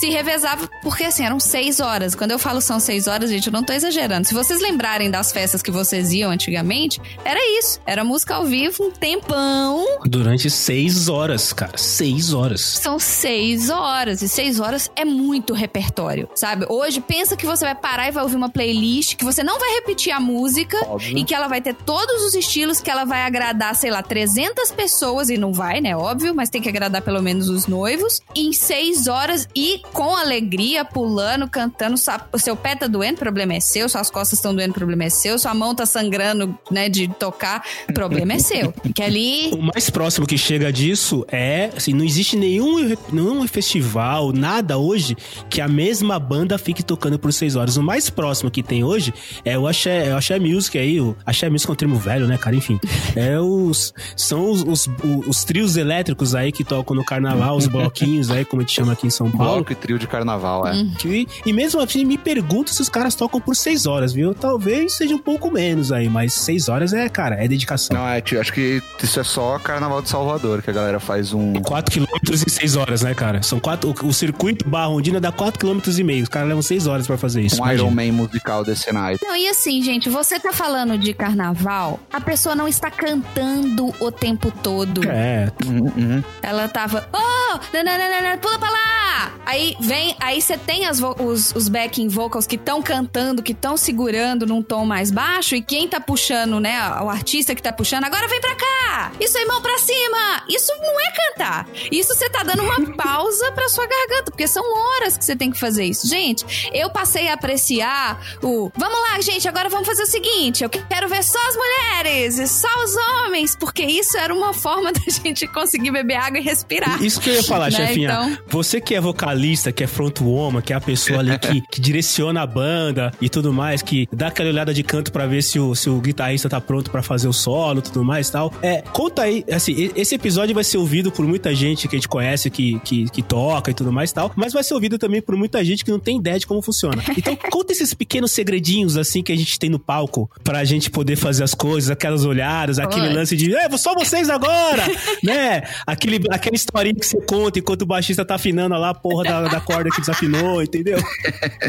se revezava, porque assim, eram seis horas. Quando eu falo são seis horas, gente, eu não tô exagerando. Se vocês lembrarem das festas que vocês iam antigamente, era isso. Era música ao vivo, um tempão. Durante seis horas, cara. Seis horas. São seis horas. E seis horas é muito repertório, sabe? Hoje, pensa que você vai parar e vai ouvir uma playlist, que você não vai repetir a música Óbvio. e que ela vai ter todos os estilos, que ela vai agradar, sei lá, 300 pessoas. E não vai, né? Óbvio, mas tem que agradar pelo menos os noivos. Em seis horas e com alegria, pulando, cantando. O seu pé tá doendo, problema é seu. Suas costas estão doendo, o problema é seu. Sua mão tá sangrando, né, de tocar. O problema é seu. *laughs* Que ali. O mais próximo que chega disso é, assim, não existe nenhum, nenhum festival, nada hoje, que a mesma banda fique tocando por seis horas. O mais próximo que tem hoje é o Axé, é o Axé Music aí, o Axé Music é um termo velho, né, cara? Enfim, é os, são os, os, os trios elétricos aí que tocam no carnaval, os bloquinhos aí, como a gente chama aqui em São Paulo. Bloco e trio de carnaval, é. Que- e mesmo assim, me pergunto se os caras tocam por seis horas, viu? Talvez seja um pouco menos aí, mas seis horas é, cara, é dedicação. Não, é, tio, acho que isso é só Carnaval de Salvador, que a galera faz um. 4 quilômetros em 6 horas, né, cara? São quatro, o, o circuito Barra Rondina dá 4 quilômetros e meio. Os caras levam 6 horas pra fazer isso. Um imagina. Iron Man musical desse night. Não, e assim, gente, você tá falando de carnaval, a pessoa não está cantando o tempo todo. É, Uhum. Ela tava, oh, nananana, pula pra lá! Aí vem, aí você tem as vo- os, os backing vocals que estão cantando, que estão segurando num tom mais baixo, e quem tá puxando, né, o artista que tá puxando, agora vem pra cá! Isso aí, mão pra cima! Isso não é cantar. Isso você tá dando uma *laughs* pausa pra sua garganta, porque são horas que você tem que fazer isso. Gente, eu passei a apreciar o, vamos lá, gente, agora vamos fazer o seguinte, eu quero ver só as mulheres e só os homens, porque isso era uma forma *laughs* da gente conseguir beber água e respirar. Isso que eu ia falar, Né, chefinha. então? Você que é vocalista, que é frontwoman, que é a pessoa ali que, que direciona a banda e tudo mais, que dá aquela olhada de canto pra ver se o, se o guitarrista tá pronto pra fazer o solo e tudo mais e tal. É, conta aí, assim, esse episódio vai ser ouvido por muita gente que a gente conhece, que, que, que toca e tudo mais e tal, mas vai ser ouvido também por muita gente que não tem ideia de como funciona. Então, *laughs* conta esses pequenos segredinhos, assim, que a gente tem no palco pra gente poder fazer as coisas, aquelas olhadas, aquele Olha. lance de, é, só vocês agora, *laughs* né? Aquele, aquela historinha que você conta enquanto o baixista tá afinando lá a porra da, da corda que desafinou, entendeu?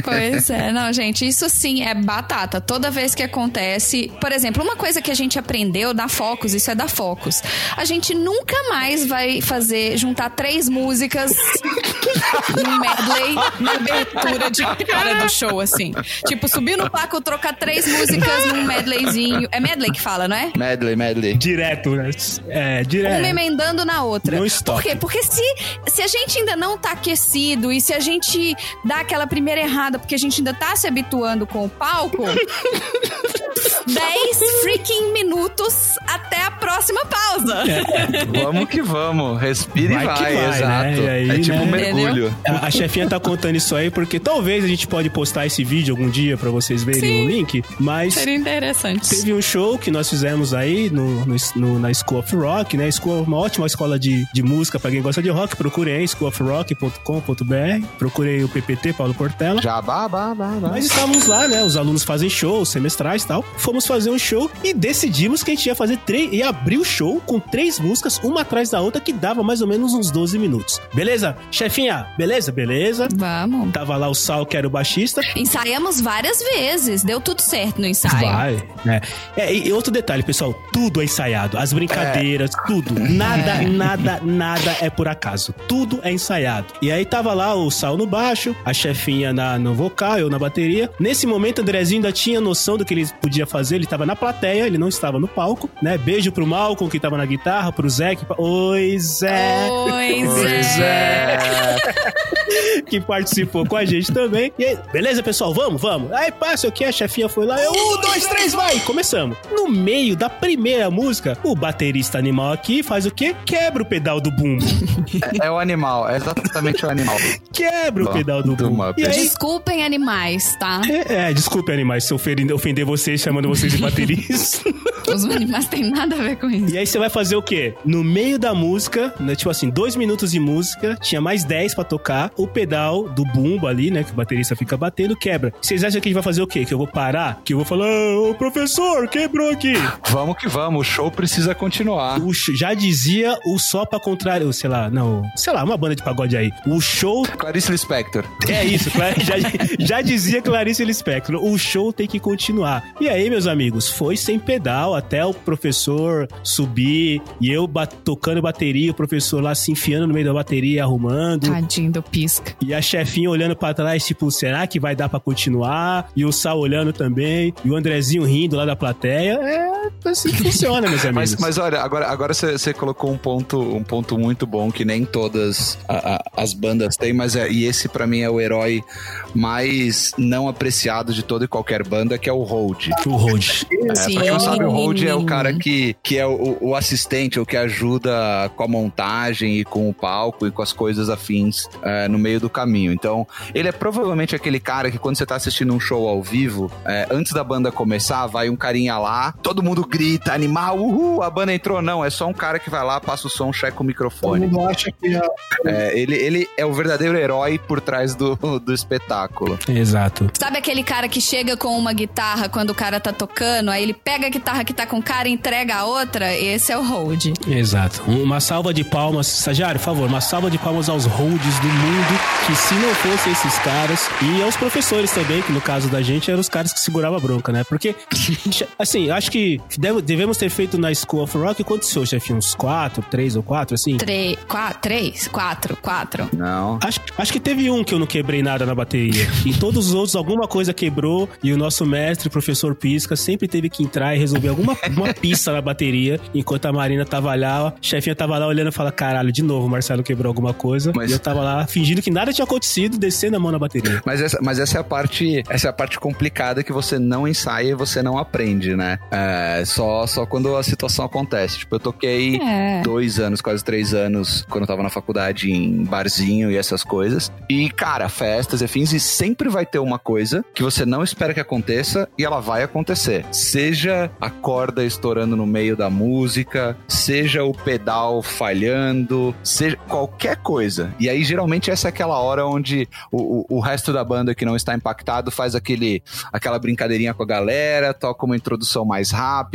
Pois é, não, gente, isso sim é batata. Toda vez que acontece, por exemplo, uma coisa que a gente aprendeu da Focus, isso é da Focus. A gente nunca mais vai fazer juntar três músicas *laughs* num medley na abertura de cara do show assim. Tipo, subir no palco, trocar três músicas num medleyzinho. É medley que fala, não é? Medley, medley. Direto, né? É, uma direto. emendando na outra. Não stop. Por quê? Porque se, se a gente ainda não tá aquecido e se a gente dá aquela primeira errada porque a gente ainda tá se habituando com o palco, *laughs* 10 freaking minutos até a próxima pausa. Vamos que vamos. Respira Vai e vai, vai, exato. né? E aí, é tipo né? um mergulho. A, a chefinha tá contando isso aí porque talvez a gente pode postar esse vídeo algum dia pra vocês verem Sim. o link, mas Seria interessante. Teve um show que nós fizemos aí no, no- no- na School of Rock, né? School é uma ótima escola de, de música pra quem gosta de rock. Procurem aí, schoolofrock.com.br. Procurei o PPT, Paulo Portela. Já, bah, bah, bah, bah. Nós estávamos lá, né? Os alunos fazem shows semestrais e tal. Fomos fazer um show e decidimos que a gente ia fazer três. ia abrir o show com três músicas, uma atrás da outra, que dava mais ou menos uns 12 minutos. Beleza? Chefinha, beleza? Beleza. Vamos. Tava lá o Sal, que era o baixista. Ensaiamos várias vezes. Deu tudo certo no ensaio. Vai, né? É, e outro detalhe, pessoal, tudo é ensaiado. As brincadeiras, tudo. *laughs* Nada, nada, nada é por acaso. Tudo é ensaiado. E aí tava lá o Sal no baixo, a chefinha na, no vocal, eu na bateria. Nesse momento, o Andrezinho ainda tinha noção do que ele podia fazer. Ele tava na plateia, ele não estava no palco, né? Beijo pro Malcolm, que tava na guitarra, pro Zé, que... Oi, Zé! Oi, Oi, Zé. *laughs* que participou com a gente também. E aí, beleza, pessoal? Vamos, vamos. Aí passa o que? A chefinha foi lá. Eu, um, dois, três, vai! Começamos. No meio da primeira música, o baterista animal aqui faz o quê? Quebra o pedal do bumbo. É, é o animal, é exatamente o animal. Quebra o pedal do do bumbo. E aí, Desculpem animais, tá? é, é, desculpe, animais, se eu ofender, ofender vocês chamando vocês de bateristas. *laughs* Os animais têm nada a ver com isso. E aí você vai fazer o quê? No meio da música, né, tipo assim, dois minutos de música, tinha mais dez pra tocar, o pedal do bumbo ali, né, que o baterista fica batendo, quebra. Vocês acham que a gente vai fazer o quê? Que eu vou parar? Que eu vou falar, ô professor, quebrou aqui. Vamos que vamos, o show precisa continuar. O já dizia o só pra contrário, sei lá, não, sei lá, uma banda de pagode aí. O show Clarice Lispector. é isso, *laughs* já, já dizia Clarice Lispector. O show tem que continuar. E aí, meus amigos, foi sem pedal até o professor subir e eu tocando bateria, o professor lá se enfiando no meio da bateria, arrumando. Tadinho do pisca. E a chefinha olhando pra trás, tipo, será que vai dar pra continuar? E o Sal olhando também. E o Andrezinho rindo lá da plateia. É assim que funciona, meus *laughs* amigos. Mas, mas olha, agora agora você colocou um ponto, um ponto muito bom que nem todas a- a- as bandas têm, mas é, e esse pra mim é o herói mais não apreciado de toda e qualquer banda, que é o Hold. O Hold. É, Sim. pra quem não sabe, o Hold hold é o cara que, que é o, o assistente, ou que ajuda com a montagem e com o palco e com as coisas afins é, no meio do caminho. Então, ele é provavelmente aquele cara que quando você tá assistindo um show ao vivo, é, antes da banda começar, vai um carinha lá, todo mundo grita, animal, uhul, a banda entrou. Não, é só um cara que vai lá, passa o som, checa o Todo microfone. mundo acha que a- É, ele, ele é o verdadeiro herói por trás do, do espetáculo. Exato. Sabe aquele cara que chega com uma guitarra quando o cara tá tocando, aí ele pega a guitarra que tá com o cara e entrega a outra? Esse é o hold. Exato. Uma salva de palmas, Stagiário, por favor, uma salva de palmas aos holds do mundo, que se não fossem esses caras, e aos professores também, que no caso da gente eram os caras que seguravam a bronca, né? Porque, *laughs* assim, acho que devemos ter feito na School of Rock quantos shows, chefe? Uns quatro, três ou quatro, assim? Três, quatro, três, quatro, quatro. Não. Acho, acho que teve um que eu não quebrei nada na bateria. E todos os outros, alguma coisa quebrou. E o nosso mestre, professor Pisca, sempre teve que entrar e resolver alguma *laughs* uma pista na bateria. Enquanto a Marina tava lá, a chefinha tava lá olhando e fala: caralho, de novo, o Marcelo quebrou alguma coisa. Mas- E eu tava lá fingindo que nada tinha acontecido, descendo a mão na bateria. Mas essa, mas essa é a parte, essa é a parte complicada que você não ensaia e você não aprende, né? É, só, só quando a situação acontece. Tipo, eu toquei É. dois anos, quase três anos, quando eu tava na faculdade em barzinho e essas coisas. E, cara, festas e afins, e sempre vai ter uma coisa que você não espera que aconteça e ela vai acontecer. Seja a corda estourando no meio da música, seja o pedal falhando, seja qualquer coisa. E aí, geralmente, essa é aquela hora onde o, o, o resto da banda que não está impactado faz aquele, aquela brincadeirinha com a galera, toca uma introdução mais rápida,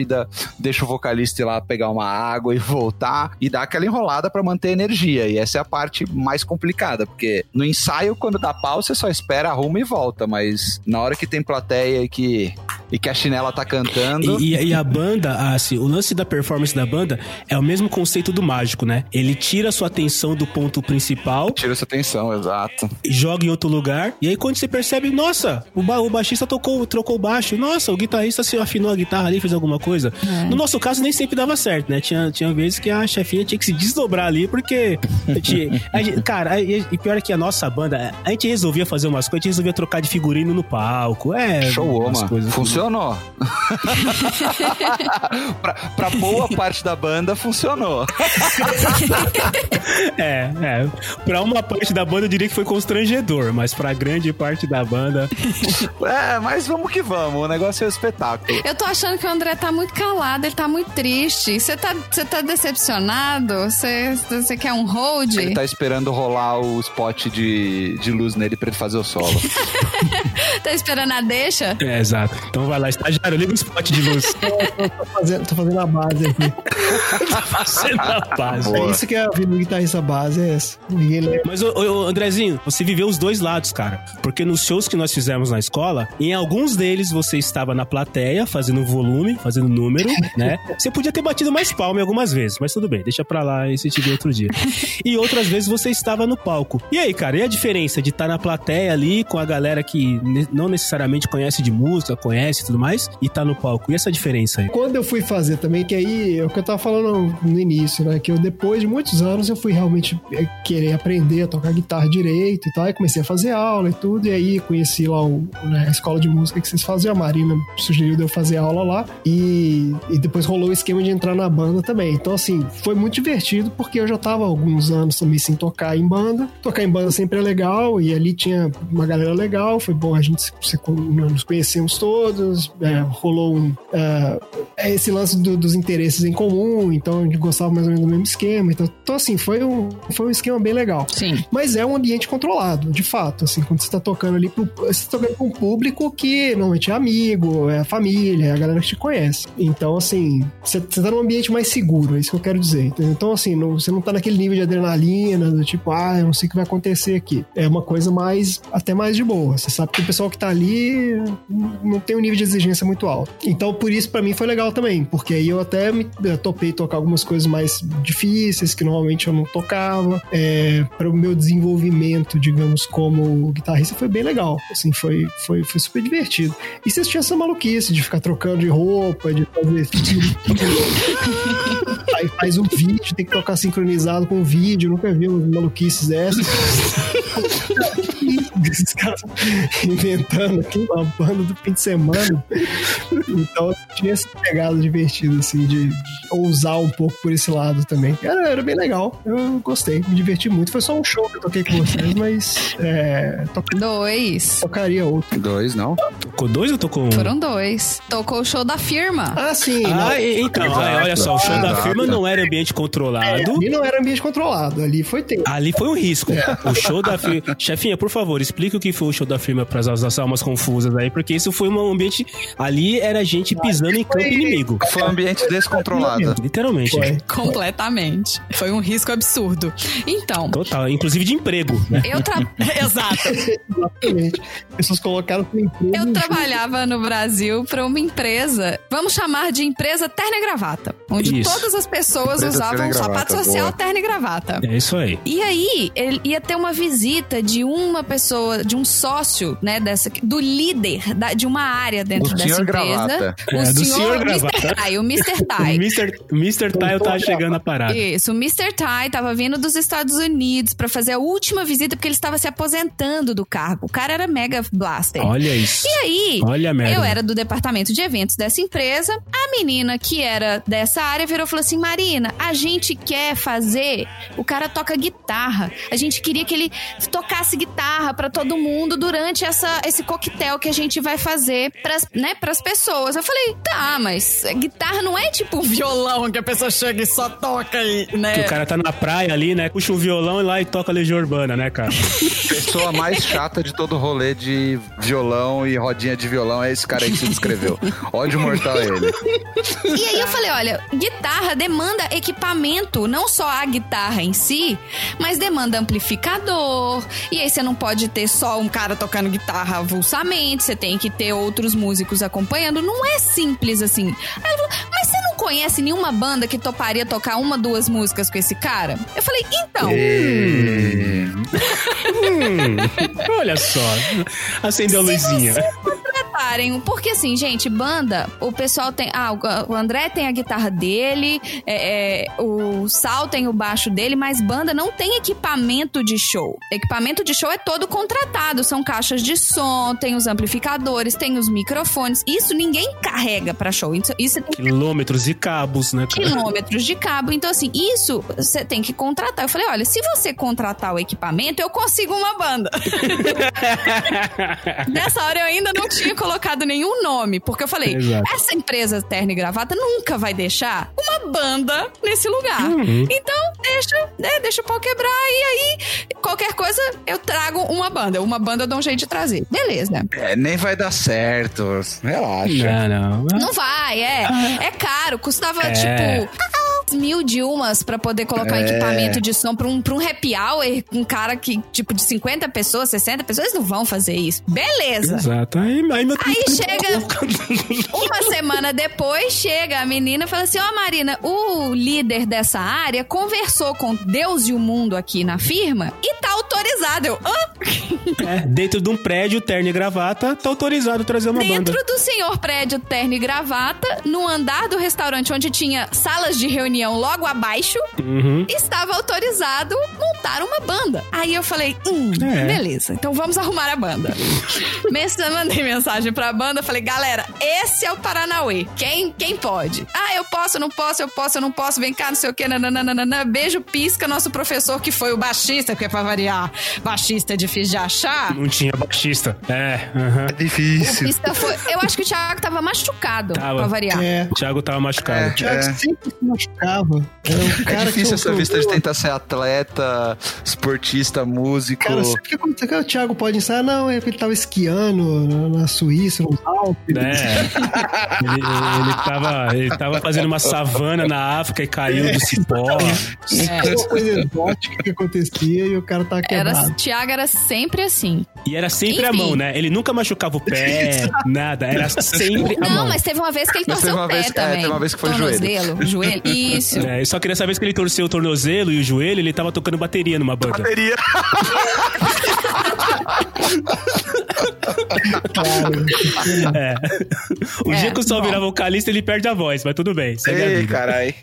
deixa o vocalista ir lá pegar uma água e *laughs* voltar e dá aquela enrolada pra manter energia. E essa é a parte mais complicada, porque no ensaio, quando dá pau, você só espera, arruma e volta, mas na hora que tem plateia e que, e que a chinela tá cantando. E, e- e a banda, assim, o lance da performance da banda é o mesmo conceito do mágico, né? Ele tira a sua atenção do ponto principal Tira essa atenção, exato. joga em outro lugar. E aí quando você percebe, nossa, o, ba o baixista tocou, trocou o baixo. Nossa, o guitarrista se afinou a guitarra ali, fez alguma coisa. No nosso caso, nem sempre dava certo, né? Tinha, tinha vezes que a chefinha tinha que se desdobrar ali, porque. tinha- a gente- cara, e, e pior é que a nossa banda, a gente resolvia fazer umas coisas, a gente resolvia trocar de figurino no palco. É. Show, umas mano. coisas assim. Funcionou. *laughs* pra, pra boa parte da banda, funcionou. *laughs* É, é. Pra uma parte da banda eu diria que foi constrangedor, mas pra grande parte da banda. *laughs* É, mas vamos que vamos. O negócio é o espetáculo. Eu tô achando que o André tá muito calado, ele tá muito triste. Você tá, você tá decepcionado? Você, você quer um hold? Ele tá esperando rolar o spot de, de luz nele pra ele fazer o solo. Tá esperando a deixa? É, exato. Então vai lá, estagiário, liga o spot de luz. *laughs* tô, fazendo, tô fazendo a base aqui. Você na paz. Boa. É isso que é a vida do guitarrista base, é essa. Ninguém. Mas, ô, ô, Andrezinho, você viveu os dois lados, cara. Porque nos shows que nós fizemos na escola, em alguns deles você estava na plateia, fazendo volume, fazendo número, *laughs* né? Você podia ter batido mais palma algumas vezes, mas tudo bem, deixa pra lá esse te vê outro dia. *laughs* E outras vezes você estava no palco. E aí, cara, e a diferença de estar na plateia ali com a galera que ne- não necessariamente conhece de música, conhece e tudo mais, e tá no palco? E essa diferença aí? Quando eu fui fazer também, que aí é o que eu tava falando no início, né? Que eu, depois de muitos anos, eu fui realmente é, querer aprender a tocar guitarra direito e tal. Aí comecei a fazer aula e tudo. E aí conheci lá o, né, a escola de música que vocês faziam. A Marina sugeriu de eu fazer aula lá. E, e depois rolou o esquema de entrar na banda também. Então, assim, foi muito divertido porque eu já tava alguns anos também sem tocar em banda. Tocar em banda sempre é legal. E ali tinha uma galera legal. Foi bom a gente se, se, nos conhecemos todos. É, rolou um, é esse lance do- dos interesses em comum, então a gente gostava mais ou menos do mesmo esquema. Então, então assim, foi um, foi um esquema bem legal. Sim. Mas é um ambiente controlado, de fato. Assim, quando você tá tocando ali, pro, você tá tocando com um público que normalmente é amigo, é família, é a galera que te conhece. Então, assim, você, você tá num ambiente mais seguro, é isso que eu quero dizer. entendeu? Então, assim, não- você não tá naquele nível de adrenalina, do tipo, ah, eu não sei o que vai acontecer aqui. É uma coisa mais, até mais de boa. Você sabe que o pessoal que tá ali não tem um nível de exigência muito alto. Então, por isso, pra mim, foi legal também, porque aí eu até me eu topei tocar algumas coisas mais difíceis que normalmente eu não tocava. É, para o meu desenvolvimento, digamos, como guitarrista, foi bem legal. Assim, foi, foi, foi super divertido. E vocês tinham essa maluquice de ficar trocando de roupa, de fazer. *laughs* Aí faz um vídeo, tem que tocar sincronizado com o vídeo. Nunca vi maluquices dessas. *laughs* *laughs* Esses caras inventando aqui uma banda do fim de semana. Então tinha essa pegada divertida, assim, de, de ousar um pouco por esse lado também. Era, era bem legal. Eu gostei, me diverti muito. Foi só um show que eu toquei com vocês, mas é, Dois. tocaria outro. Dois, não? Tocou dois ou tocou um? Foram dois. Tocou o show da firma. Ah, sim. não. Ah, e- então, ah, olha só, o show da Exato. firma não era ambiente controlado. Ali não era ambiente controlado, ali foi tempo. Ali foi um risco. O show da firma. Chefinha, por favor, explique o que foi o show da firma para as almas confusas aí, porque isso foi um ambiente. Ali era gente pisando em campo inimigo. Foi um ambiente descontrolado. Literalmente. Foi. Completamente. Foi um risco absurdo. Então, Total, inclusive de emprego, né? eu tra... *laughs* Exato. Exatamente. Pessoas colocaram emprego. Eu trabalhava no Brasil para uma empresa, vamos chamar de empresa terno e gravata, onde Isso. todas as pessoas Empresa usavam sapato social boa. terno e gravata. É isso aí. E aí, ele ia ter uma visita de uma pessoa, de um sócio, né, dessa, do líder da- de uma área dentro O dessa senhor empresa. Gravata. O É, do senhor, senhor Mr. Tai, o Mr. *laughs* O Tai. Mr. Mr. Tile tava chegando a parada. Isso, o Mr. Tai tava vindo dos Estados Unidos pra fazer a última visita porque ele estava se aposentando do cargo. O cara era mega blaster. Olha isso. E aí, Olha a merda. eu era do departamento de eventos dessa empresa. A menina que era dessa área virou e falou assim: Marina, a gente quer fazer. O cara toca guitarra. A gente queria que ele tocasse guitarra pra todo mundo durante essa, esse coquetel que a gente vai fazer pras, né, pras pessoas. Eu falei: tá, mas guitarra não é tipo um violão que a pessoa chega e só toca aí, né? Que o cara tá na praia ali, né? Puxa um violão e lá e toca Legião Urbana, né, cara? Pessoa mais chata de todo rolê de violão e rodinha de violão é esse cara aí que se descreveu. Ódio mortal é ele. E aí eu falei, olha, guitarra demanda equipamento, não só a guitarra em si, mas demanda amplificador. E aí você não pode ter só um cara tocando guitarra avulsamente, você tem que ter outros músicos acompanhando. Não é simples assim. Aí ele falou, mas você não conhece nenhuma banda que toparia tocar uma, duas músicas com esse cara? Eu falei, então. E... *laughs* Hum, olha só. Acendeu a luzinha. Porque assim, gente, banda, o pessoal tem. Ah, o André tem a guitarra dele, é, é, o Sal tem o baixo dele, mas banda não tem equipamento de show. Equipamento de show é todo contratado, são caixas de som, tem os amplificadores, tem os microfones. Isso ninguém carrega pra show. Isso, isso tem Quilômetros e cabos, né, cara? quilômetros de cabo. Então, assim, isso você tem que contratar. Eu falei, olha, se você contratar o equipamento, eu consigo uma banda. *laughs* Nessa hora eu ainda não tinha colocado nenhum nome, porque eu falei, Exato. essa empresa Terno e Gravata nunca vai deixar uma banda nesse lugar. Uhum. Então, deixa, né, deixa o pau quebrar e aí, qualquer coisa, eu trago uma banda. Uma banda eu dou um jeito de trazer. Beleza. É, nem vai dar certo. Relaxa. Não, não. Não vai, é. É caro. Custava, É. tipo, mil de umas pra poder colocar um É. equipamento de som pra um, pra um happy hour. Um cara que, tipo, de 50 pessoas, 60 pessoas, eles não vão fazer isso. Beleza. Exato. Aí, aí, Aí chega *laughs* uma semana depois, chega a menina e fala assim: Ó, Marina, o líder dessa área conversou com Deus e o mundo aqui na firma e tá autorizado. Eu, hã? É, dentro de um prédio, terno e gravata, tá autorizado a trazer uma Dentro banda. do senhor prédio terno e gravata, no andar do restaurante onde tinha salas de reunião logo abaixo, Uhum. estava autorizado montar uma banda. Aí eu falei, hum, É. beleza, então vamos arrumar a banda. *laughs* Mandei mensagem pra banda, falei, galera, esse é o Paranauê. Quem, quem pode? Ah, eu posso, não posso, eu posso, eu não posso, vem cá, não sei o quê, nananana. Beijo, pisca, nosso professor que foi o baixista, porque pra variar, baixista é difícil de achar. Não tinha baixista. É, aham. É difícil. Foi. Eu acho que o Thiago tava machucado, Tava. pra variar. É. O Thiago tava machucado. É. O Thiago sempre se machucava. Era um É difícil que essa vista de tentar ser atleta, esportista, músico. Cara, sabe o que aconteceu? O Thiago pode ensaiar? Não, é porque ele tava esquiando na, Suíça, nos Alpes. É. *laughs* Ele, ele, tava, ele tava fazendo uma savana na África e caiu do cipó. É. Era uma coisa exótica que acontecia e o cara tava Era, quebrado. Thiago era sempre assim. E era sempre a Enfim. mão, né? Ele nunca machucava o pé, nada. Era sempre a Não, mão. mas teve uma vez que ele torceu teve uma o pé vez- é, também. teve uma vez que foi Tornozelo, joelho. *laughs* Isso. É, eu só queria saber se ele torceu o tornozelo e o joelho, ele tava tocando bateria numa banda. Bateria. *laughs* É. O É, dia que o Sol virar vocalista, ele perde a voz, mas tudo bem. Segue Ei, carai.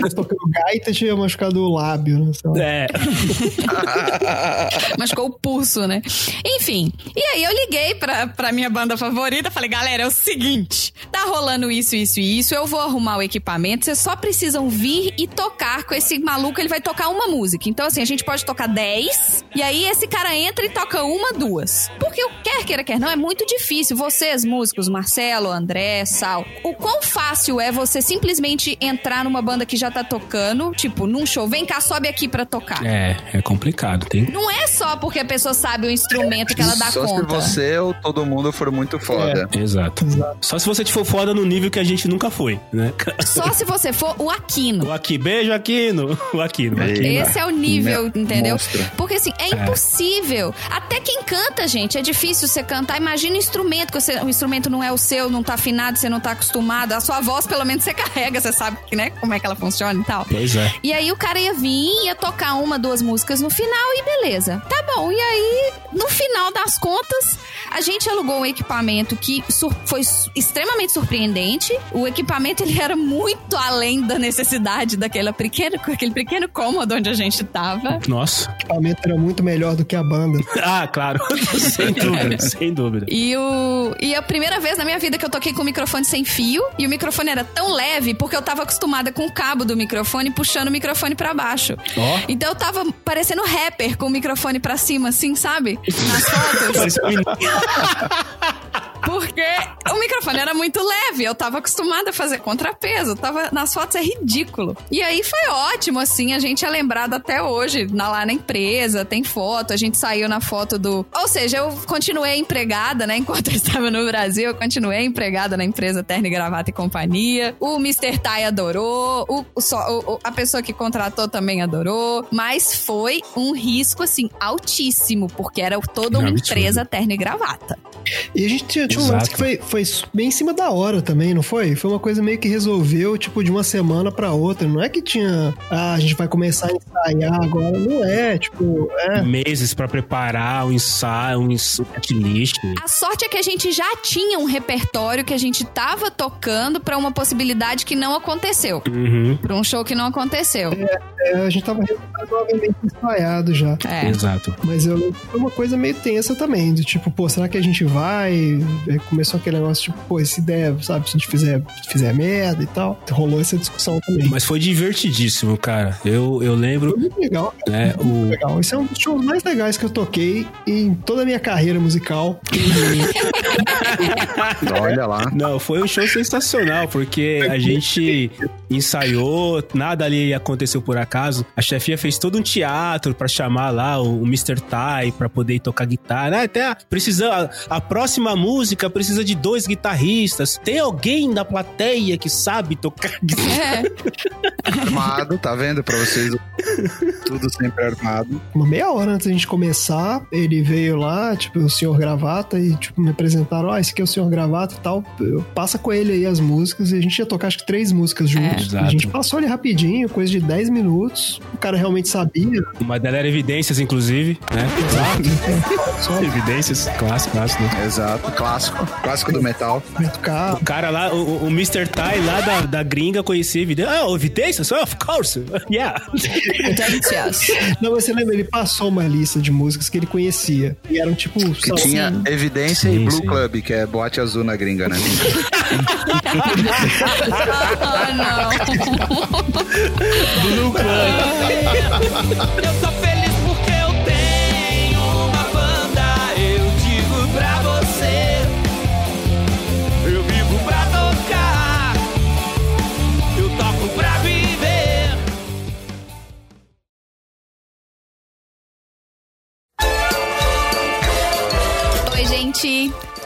Mas tocando gaita tinha machucado o lábio, né? sei lá. É. *laughs* *laughs* Machucou o pulso, né? Enfim. E aí eu liguei pra, pra minha banda favorita. Falei, galera, é o seguinte: tá rolando isso, isso e isso. Eu vou arrumar o equipamento. Vocês só precisam vir e tocar com esse maluco. Ele vai tocar uma música. Então, assim, a gente pode tocar 10. E aí esse cara entra e toca uma, duas. Porque o quer queira, quer não, é muito difícil. Vocês, músicos, Marcelo, André, Sal, o quão fácil é você simplesmente entrar numa banda que já tá tocando, tipo, num show, vem cá, sobe aqui pra tocar. É, é complicado. Tem... Não é só porque a pessoa sabe o instrumento que ela dá Só conta. se você ou todo mundo for muito foda. Exato. Só se você for foda no nível que a gente nunca foi, né? Só se você for o Aquino. O aqui, beijo Aquino. O Aquino. Aquino. Esse é o nível, Né? entendeu? Monstro. Porque assim, é impossível. Até quem canta, gente, é difícil você cantar. Imagina o instrumento, que você- o instrumento não é o seu, não tá afinado, você não tá acostumado. A sua voz, pelo menos, você *laughs* carrega, você sabe né, como é que ela funciona e tal. Pois é. E aí o cara ia vir, ia tocar uma, duas músicas no final e beleza. Tá bom. E aí, no final das contas, a gente alugou um equipamento que foi extremamente surpreendente. O equipamento *laughs* ele era muito além da necessidade daquele pequeno, aquele pequeno cômodo onde a gente tava. Nossa. O equipamento era muito melhor do que a banda. Ah, claro. *laughs* sem dúvida, sem dúvida. E, o, e a primeira vez na minha vida que eu toquei com o microfone sem fio, e o microfone era tão leve porque eu tava acostumada com o cabo do microfone puxando o microfone pra baixo. Ó. Então eu tava parecendo rapper com o microfone pra cima, assim, sabe? Nas *laughs* fotos. *laughs* Porque o microfone era muito leve, eu tava acostumada a fazer contrapeso, tava nas fotos é ridículo. E aí foi ótimo, assim, a gente é lembrado até hoje, na, lá na empresa, tem foto, a gente saiu na foto do... Ou seja, eu continuei empregada, né, enquanto eu estava no Brasil, eu continuei empregada na empresa Terno e Gravata e Companhia, o Mr. Tai adorou, o, o a pessoa que contratou também adorou, mas foi um risco, assim, altíssimo, porque era toda uma Absurdo. empresa Terno e Gravata. E a gente tinha, tinha um lance Exato. que foi, foi bem em cima da hora também, não foi? Foi uma coisa meio que resolveu, tipo, de uma semana pra outra. Não é que tinha, ah, a gente vai começar a ensaiar agora. Não é, tipo, é. Meses pra preparar um ensaio, um set list. A sorte é que a gente já tinha um repertório que a gente tava tocando pra uma possibilidade que não aconteceu. Uhum. Pra um show que não aconteceu. é, a gente tava razoavelmente ensaiado já. É. Exato. Mas eu lembro que foi uma coisa meio tensa também, do tipo, pô, será que a gente vai? Começou aquele negócio, tipo, pô, se der, sabe, se a gente fizer, fizer merda e tal. Rolou essa discussão também. Mas foi divertidíssimo, cara. Eu, eu lembro, Foi muito legal, né, o... legal. Esse é um dos shows mais legais que eu toquei em toda a minha carreira musical. *laughs* Olha lá. Não, foi um show sensacional, porque a gente ensaiou, nada ali aconteceu por acaso. A chefia fez todo um teatro pra chamar lá o, Mr. Tai pra poder tocar guitarra. Ah, Até a- precisa a, a próxima música precisa de dois guitarristas. Tem alguém da plateia que sabe tocar *laughs* guitarra? É. Armado, tá vendo? Pra vocês, tudo sempre armado. Uma meia hora antes da gente começar, ele veio lá, tipo, o senhor gravata, e tipo, me apresentaram, ah, esse aqui é o senhor gravata e tal. Eu- Passa com ele aí as músicas, e a gente ia tocar acho que três músicas juntos. Exato. A gente passou ali rapidinho, coisa de 10 minutos. O cara realmente sabia. Uma delas era Evidências, inclusive, né? Só *laughs* Evidências, clássico, clássico, né? Exato, clássico. Clássico do metal. tocar. O cara lá, o, o Mr. Tai lá da, da gringa conhecia Evidências. Ah, Evidências? Oh, of course. *laughs* Yeah. *laughs* Não, mas você lembra, ele passou uma lista de músicas que ele conhecia. E eram tipo. Que só- tinha Evidência Sim, e Blue sim. Club, que é boate azul na gringa, né? Ah, não. Eu sou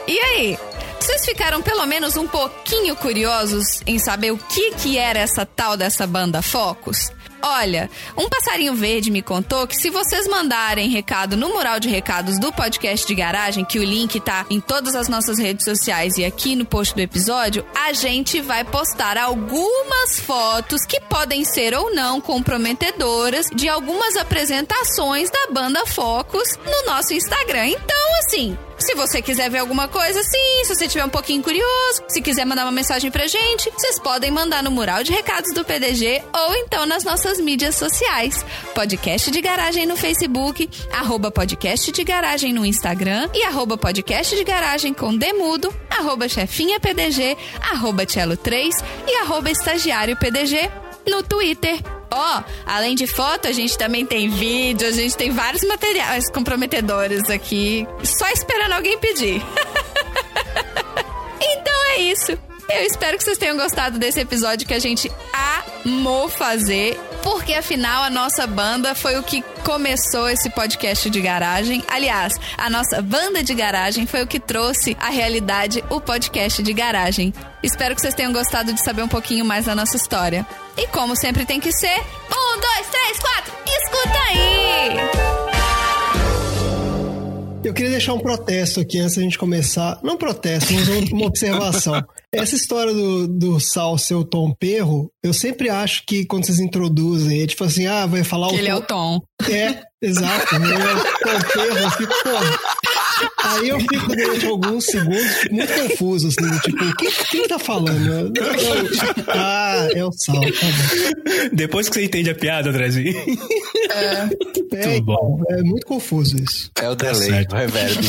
E aí? Você Vocês ficaram pelo menos um pouquinho curiosos em saber o que que era essa tal dessa banda Focus? Olha, um passarinho verde me contou que se vocês mandarem recado no mural de recados do podcast de garagem, que o link tá em todas as nossas redes sociais e aqui no post do episódio, a gente vai postar algumas fotos que podem ser ou não comprometedoras de algumas apresentações da banda Focus no nosso Instagram. Então, assim, se você quiser ver alguma coisa, sim. Se você tiver um pouquinho curioso, se quiser mandar uma mensagem pra gente, vocês podem mandar no mural de recados do PDG ou então nas nossas mídias sociais. Podcast de Garagem no Facebook, arroba podcast de garagem no Instagram e arroba podcast de garagem com demudo, arroba chefinha PDG, arroba cello 3 e arroba estagiário PDG no Twitter. Ó, além de foto, a gente também tem vídeo, a gente tem vários materiais comprometedores aqui, só esperando alguém pedir. *laughs* então é isso. Eu espero que vocês tenham gostado desse episódio que a gente amou fazer, porque afinal a nossa banda foi o que começou esse podcast de garagem. Aliás, a nossa banda de garagem foi o que trouxe à realidade o podcast de garagem. Espero que vocês tenham gostado de saber um pouquinho mais da nossa história. E como sempre tem que ser, um, dois, três, quatro, escuta aí! Eu queria deixar um protesto aqui antes da gente começar. Não protesto, mas uma- observação. *laughs* Essa história do, do Sal ser o Tom Perro, eu sempre acho que quando vocês introduzem, é tipo assim, ah, vai falar Que o ele é o Tom. Tom. É, exato. Ele é o Tom Perro, eu fico, pô. Aí eu fico durante alguns segundos muito confuso, assim, tipo, quem, quem tá falando? Ah, é o Sal, tá bom. Depois que você entende a piada, Andrezinho. É, Muito bom. é muito confuso isso. É o delay, certo. o reverb.